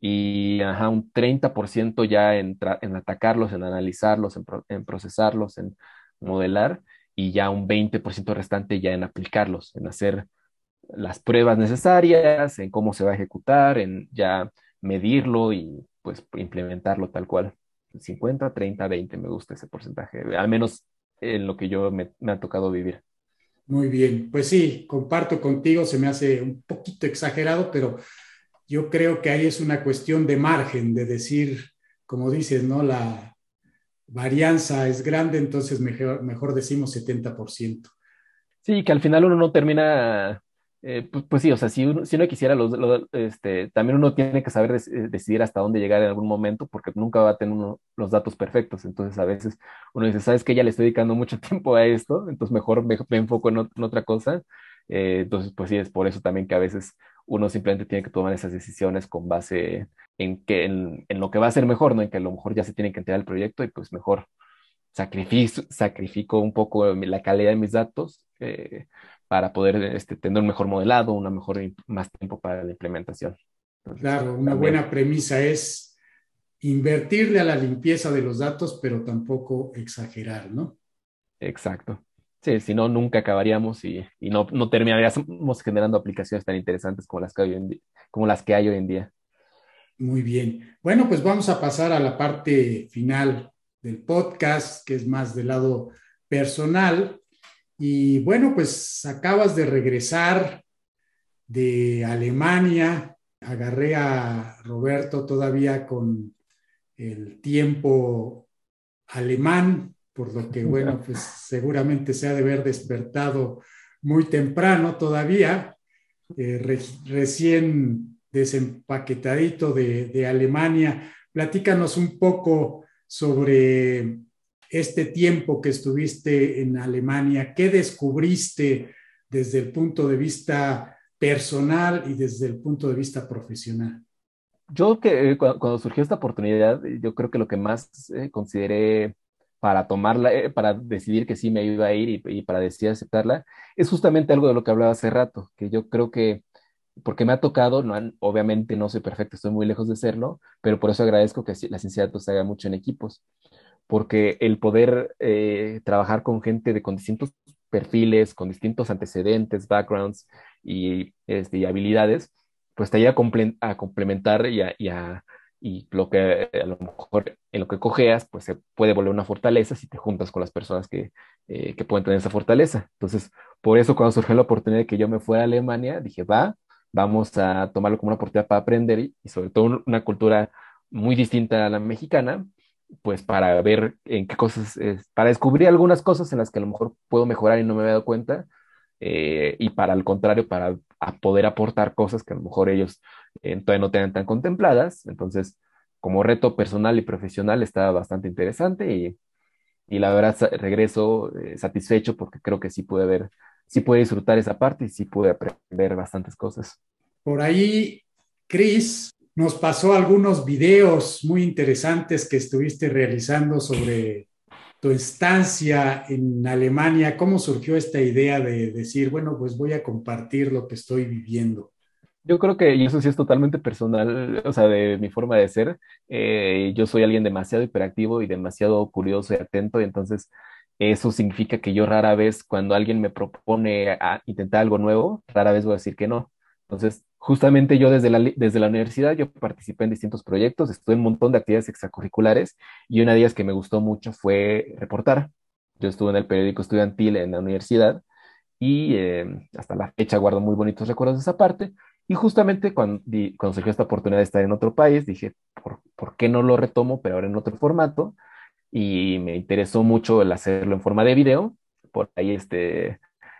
y ajá, un 30% ya en, en, atacarlos, en analizarlos, en, procesarlos, en modelar, y ya un 20% restante ya en aplicarlos, en hacer las pruebas necesarias, en cómo se va a ejecutar, en ya medirlo y pues implementarlo tal cual. 50, 30, 20, me gusta ese porcentaje, al menos en lo que yo me, me ha tocado vivir. Muy bien, pues sí, comparto contigo, se me hace un poquito exagerado, pero yo creo que ahí es una cuestión de margen, de decir, como dices, ¿no? La varianza es grande, entonces mejor, mejor decimos 70%. Sí, que al final uno no termina eh, pues, sí, o sea, si uno, si uno quisiera, los, este, también uno tiene que saber eh, decidir hasta dónde llegar en algún momento, porque nunca va a tener uno los datos perfectos. Entonces, a veces uno dice, ¿sabes que Ya le estoy dedicando mucho tiempo a esto, entonces mejor me, enfoco en, otra cosa. Eh, entonces, pues sí, es por eso también que a veces uno simplemente tiene que tomar esas decisiones con base en, que, en, lo que va a ser mejor, ¿no? En que a lo mejor ya se tiene que entregar el proyecto y pues mejor sacrifico, sacrifico un poco la calidad de mis datos para poder este, tener un mejor modelado, una mejor, más tiempo para la implementación. claro, una buena premisa es invertirle a la limpieza de los datos, pero tampoco exagerar, ¿no? Exacto. Sí, si no, nunca acabaríamos y, y no, no, terminaríamos generando aplicaciones tan interesantes como las, que como las que hay hoy en día. Muy bien. Bueno, pues vamos a pasar a la parte final del podcast, que es más del lado personal. Y bueno, pues acabas de regresar de Alemania. Agarré a Roberto todavía con el tiempo alemán, por lo que, bueno, pues seguramente se ha de haber despertado muy temprano todavía, eh, recién desempaquetadito de, de Alemania. Platícanos un poco sobre este tiempo que estuviste en Alemania? ¿Qué descubriste desde el punto de vista personal y desde el punto de vista profesional? Yo que eh, cuando, surgió esta oportunidad, yo creo que lo que más eh, consideré para tomarla, eh, para decidir que sí me iba a ir y, para decidir aceptarla, es justamente algo de lo que hablaba hace rato, que yo creo que, porque me ha tocado, no, obviamente no soy perfecto, estoy muy lejos de serlo, pero por eso agradezco que la ciencia se haga mucho en equipos porque el poder eh, trabajar con gente de, con distintos perfiles, con distintos antecedentes, backgrounds y, este, habilidades, pues te ayuda a, complementar y, y, lo que a lo mejor en lo que cojeas, pues se puede volver una fortaleza si te juntas con las personas que, eh, que pueden tener esa fortaleza. Entonces, por eso cuando surgió la oportunidad de que yo me fuera a Alemania, dije, va, vamos a tomarlo como una oportunidad para aprender y sobre todo una cultura muy distinta a la mexicana, pues para ver en qué cosas, para descubrir algunas cosas en las que a lo mejor puedo mejorar y no me había dado cuenta, eh, y para al contrario, para poder aportar cosas que a lo mejor ellos eh, todavía no tenían tan contempladas. Entonces, como reto personal y profesional está bastante interesante y, y la verdad regreso eh, satisfecho porque creo que sí pude ver, sí pude disfrutar esa parte y sí pude aprender bastantes cosas. Por ahí, Chris, nos pasó algunos videos muy interesantes que estuviste realizando sobre tu estancia en Alemania. ¿Cómo surgió esta idea de decir, bueno, pues voy a compartir lo que estoy viviendo? Yo creo que, y eso sí es totalmente personal, o sea, de mi forma de ser, eh, yo soy alguien demasiado hiperactivo y demasiado curioso y atento, y entonces eso significa que yo rara vez, cuando alguien me propone a intentar algo nuevo, rara vez voy a decir que no. Entonces, justamente yo desde la, desde la universidad, yo participé en distintos proyectos, estuve en un montón de actividades extracurriculares y una de ellas que me gustó mucho fue reportar. Yo estuve en el periódico estudiantil en la universidad y eh, hasta la fecha guardo muy bonitos recuerdos de esa parte. Y justamente cuando, cuando surgió esta oportunidad de estar en otro país, dije, ¿por, ¿por qué no lo retomo, pero ahora en otro formato? Y me interesó mucho el hacerlo en forma de video. Por ahí este,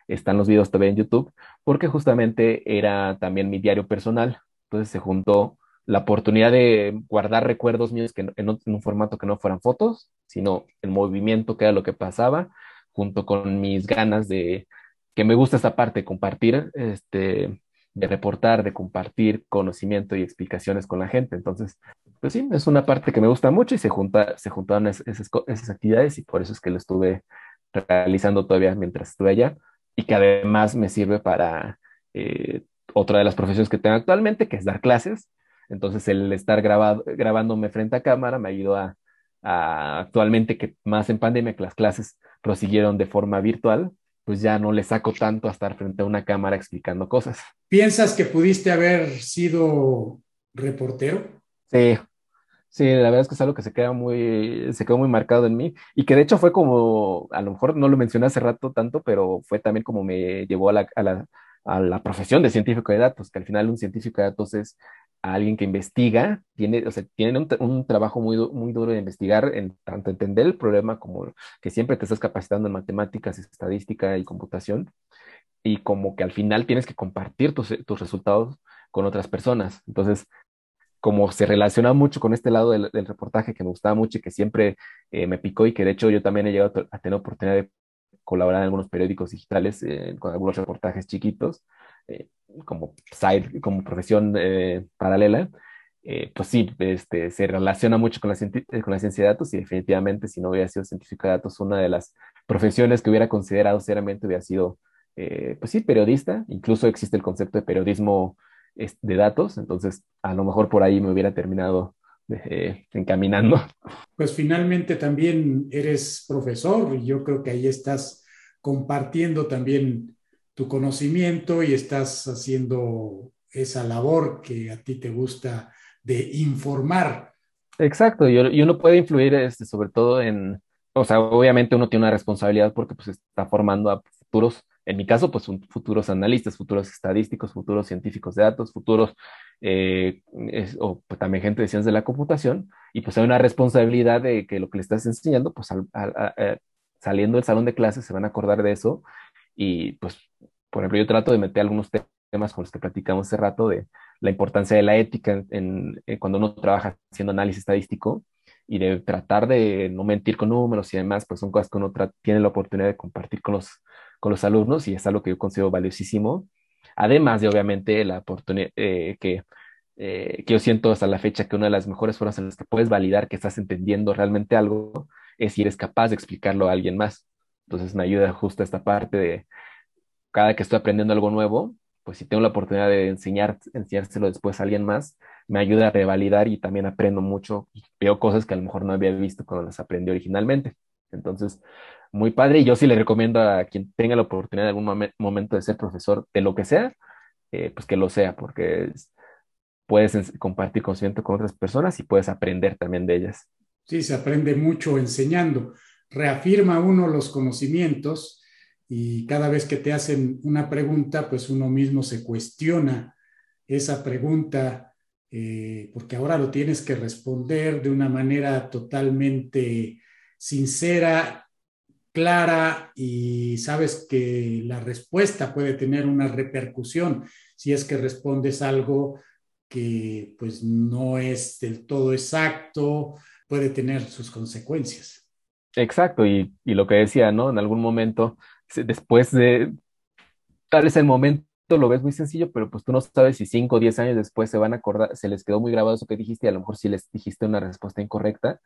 están los videos todavía en YouTube, porque justamente era también mi diario personal. Entonces se juntó la oportunidad de guardar recuerdos míos que en, un formato que no fueran fotos, sino el movimiento que era lo que pasaba, junto con mis ganas de que me gusta esta parte, compartir, este, de reportar, de compartir conocimiento y explicaciones con la gente. Entonces, pues sí, es una parte que me gusta mucho y se, junta, se juntaron esas actividades y por eso es que lo estuve realizando todavía mientras estuve allá y que además me sirve para eh, otra de las profesiones que tengo actualmente, que es dar clases. Entonces, el estar grabado, grabándome frente a cámara me ayudó a, actualmente que más en pandemia que las clases prosiguieron de forma virtual, pues ya no le saco tanto a estar frente a una cámara explicando cosas. ¿Piensas que pudiste haber sido reportero? Sí, Sí, la verdad es que es algo que se queda muy, se quedó muy marcado en mí y que de hecho fue como, a lo mejor no lo mencioné hace rato tanto, pero fue también como me llevó a la, a la, a la profesión de científico de datos, que al final un científico de datos es alguien que investiga, tiene, o sea, tiene un, un trabajo muy, muy duro de investigar, en tanto entender el problema como que siempre te estás capacitando en matemáticas, estadística y computación, y como que al final tienes que compartir tus, tus resultados con otras personas. Entonces, como se relaciona mucho con este lado del, reportaje que me gustaba mucho y que siempre eh, me picó y que de hecho yo también he llegado a tener oportunidad de colaborar en algunos periódicos digitales eh, con algunos reportajes chiquitos, eh, como side, como profesión paralela, pues sí, este, se relaciona mucho con la, con la ciencia de datos y definitivamente si no hubiera sido científico de datos, una de las profesiones que hubiera considerado seriamente hubiera sido, pues sí, periodista, incluso existe el concepto de periodismo de datos, entonces a lo mejor por ahí me hubiera terminado eh, encaminando. Pues finalmente también eres profesor y yo creo que ahí estás compartiendo también tu conocimiento y estás haciendo esa labor que a ti te gusta de informar. Exacto, y, y uno puede influir este, sobre todo en, o sea, obviamente uno tiene una responsabilidad porque pues está formando a futuros en mi caso, pues futuros analistas, futuros estadísticos, futuros científicos de datos, futuros, eh, o pues, también gente de ciencias de la computación, y pues hay una responsabilidad de que lo que le estás enseñando, pues saliendo del salón de clases se van a acordar de eso, y pues, por ejemplo, yo trato de meter algunos temas con los que platicamos hace rato de la importancia de la ética en, cuando uno trabaja haciendo análisis estadístico, y de tratar de no mentir con números y demás, pues son cosas que uno tiene la oportunidad de compartir con los con los alumnos y es algo que yo considero valiosísimo. Además de, obviamente, la oportunidad eh, que, eh, que yo siento hasta la fecha que una de las mejores formas en las que puedes validar que estás entendiendo realmente algo es si eres capaz de explicarlo a alguien más. Entonces me ayuda justo esta parte de cada que estoy aprendiendo algo nuevo, pues si tengo la oportunidad de enseñar, enseñárselo después a alguien más, me ayuda a revalidar y también aprendo mucho. Veo cosas que a lo mejor no había visto cuando las aprendí originalmente. Entonces, muy padre y yo sí le recomiendo a quien tenga la oportunidad en algún momento de ser profesor de lo que sea, eh, pues que lo sea, porque puedes compartir conocimiento con otras personas y puedes aprender también de ellas. Sí, se aprende mucho enseñando. Reafirma uno los conocimientos y cada vez que te hacen una pregunta, pues uno mismo se cuestiona esa pregunta, eh, porque ahora lo tienes que responder de una manera totalmente sincera clara y sabes que la respuesta puede tener una repercusión si es que respondes algo que pues no es del todo exacto, puede tener sus consecuencias. Exacto, y, lo que decía, ¿no? En algún momento, después de, tal vez el momento lo ves muy sencillo, pero pues tú no sabes si 5 o 10 años después se van a acordar, se les quedó muy grabado eso que dijiste y a lo mejor si les dijiste una respuesta incorrecta,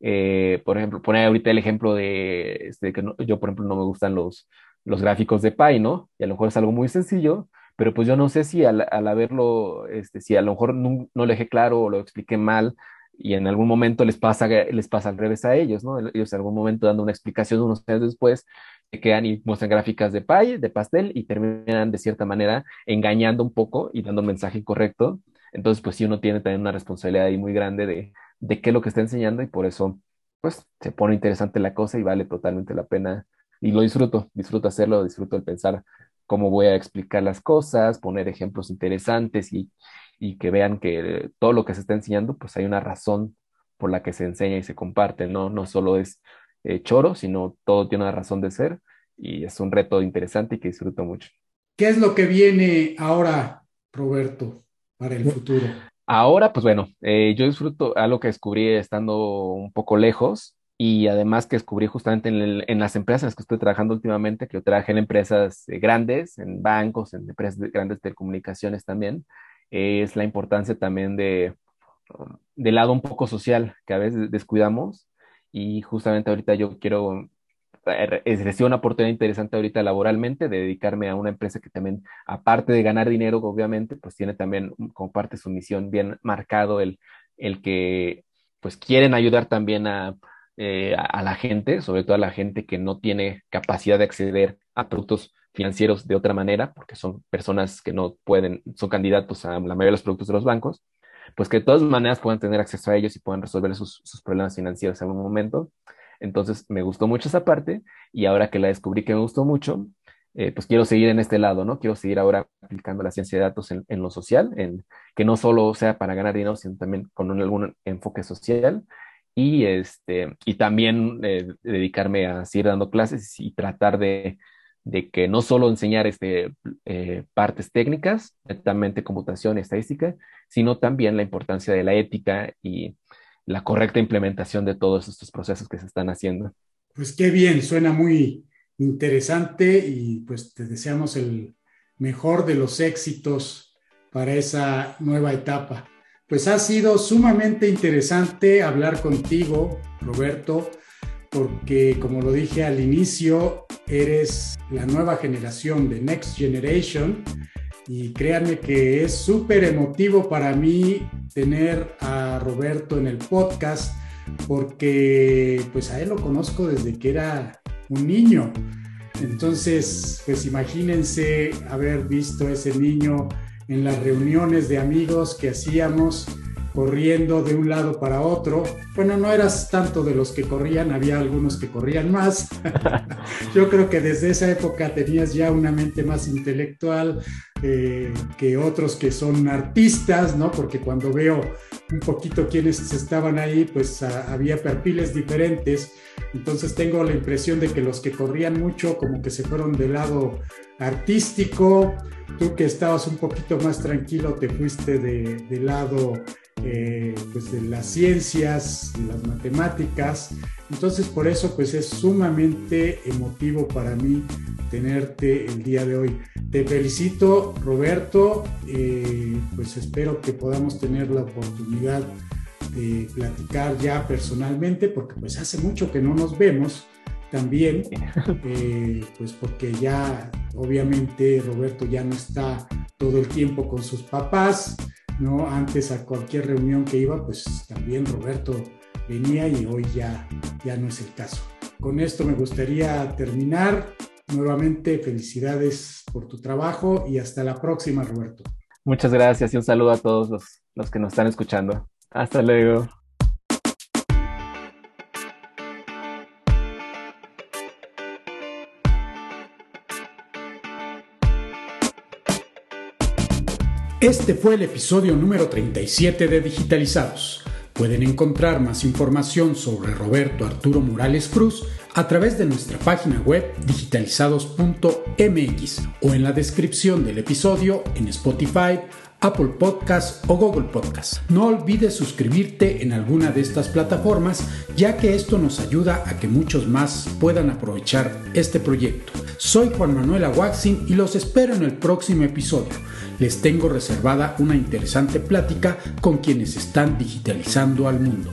eh, por ejemplo, poner ahorita el ejemplo de este, que yo, por ejemplo, no me gustan los, los gráficos de Pi, ¿no? Y a lo mejor es algo muy sencillo, pero pues yo no sé si al, al haberlo, este, si a lo mejor no, no, lo dejé claro o lo expliqué mal y en algún momento les pasa, les pasa al revés a ellos, ¿no? Ellos en algún momento dando una explicación unos años después se quedan y muestran gráficas de Pi, de pastel y terminan de cierta manera engañando un poco y dando un mensaje incorrecto. Entonces, pues sí, uno tiene también una responsabilidad ahí muy grande de, de qué es lo que está enseñando y por eso, pues, se pone interesante la cosa y vale totalmente la pena. Y lo disfruto, disfruto hacerlo, disfruto el pensar cómo voy a explicar las cosas, poner ejemplos interesantes y, y que vean que todo lo que se está enseñando, pues hay una razón por la que se enseña y se comparte, ¿no? No solo es eh, choro, sino todo tiene una razón de ser y es un reto interesante y que disfruto mucho. ¿Qué es lo que viene ahora, Roberto, para el futuro? Ahora, pues bueno, eh, yo disfruto algo que descubrí estando un poco lejos y además que descubrí justamente en, las empresas en las que estoy trabajando últimamente, que yo trabajé en empresas eh, grandes, en bancos, en empresas de, grandes telecomunicaciones también, es la importancia también de, del lado un poco social que a veces descuidamos. Y justamente ahorita yo quiero recibo una oportunidad interesante ahorita laboralmente de dedicarme a una empresa que también, aparte de ganar dinero, obviamente, pues tiene también como parte de su misión bien marcado el, el que pues quieren ayudar también a, eh, a, la gente, sobre todo a la gente que no tiene capacidad de acceder a productos financieros de otra manera, porque son personas que no pueden, son candidatos a la mayoría de los productos de los bancos. pues que de todas maneras puedan tener acceso a ellos y puedan resolver sus, sus problemas financieros en algún momento. Entonces me gustó mucho esa parte y ahora que la descubrí que me gustó mucho, eh, pues quiero seguir en este lado, ¿no? Quiero seguir ahora aplicando la ciencia de datos en, en, lo social, en que no solo sea para ganar dinero, sino también con algún enfoque social y, este, y también eh, dedicarme a seguir dando clases y tratar de, de que no solo enseñar este, eh, partes técnicas, netamente computación y estadística, sino también la importancia de la ética y la correcta implementación de todos estos procesos que se están haciendo. Pues qué bien, suena muy interesante y pues te deseamos el mejor de los éxitos para esa nueva etapa. Pues ha sido sumamente interesante hablar contigo, Roberto, porque como lo dije al inicio, eres la nueva generación de Next Generation y créanme que es súper emotivo para mí tener a Roberto en el podcast porque pues a él lo conozco desde que era un niño. Entonces, pues imagínense haber visto a ese niño en las reuniones de amigos que hacíamos corriendo de un lado para otro. Bueno, no eras tanto de los que corrían, había algunos que corrían más. Yo creo que desde esa época tenías ya una mente más intelectual eh, que otros que son artistas, ¿no? Porque cuando veo un poquito quienes estaban ahí, pues había perfiles diferentes. Entonces tengo la impresión de que los que corrían mucho como que se fueron del lado artístico, tú que estabas un poquito más tranquilo te fuiste del de lado eh, pues de las ciencias, de las matemáticas. Entonces por eso pues es sumamente emotivo para mí tenerte el día de hoy. Te felicito Roberto, eh, pues espero que podamos tener la oportunidad de platicar ya personalmente porque pues hace mucho que no nos vemos también, eh, pues porque ya obviamente Roberto ya no está todo el tiempo con sus papás, ¿no? Antes a cualquier reunión que iba, pues también Roberto venía y hoy ya, ya no es el caso. Con esto me gustaría terminar. Nuevamente, felicidades por tu trabajo y hasta la próxima, Roberto. Muchas gracias y un saludo a todos los, los que nos están escuchando. Hasta luego. Este fue el episodio número 37 de Digitalizados. Pueden encontrar más información sobre Roberto Arturo Morales Cruz a través de nuestra página web digitalizados.mx o en la descripción del episodio en Spotify, Apple Podcast o Google Podcast. No olvides suscribirte en alguna de estas plataformas ya que esto nos ayuda a que muchos más puedan aprovechar este proyecto. Soy Juan Manuel Aguaxin y los espero en el próximo episodio. Les tengo reservada una interesante plática con quienes están digitalizando al mundo.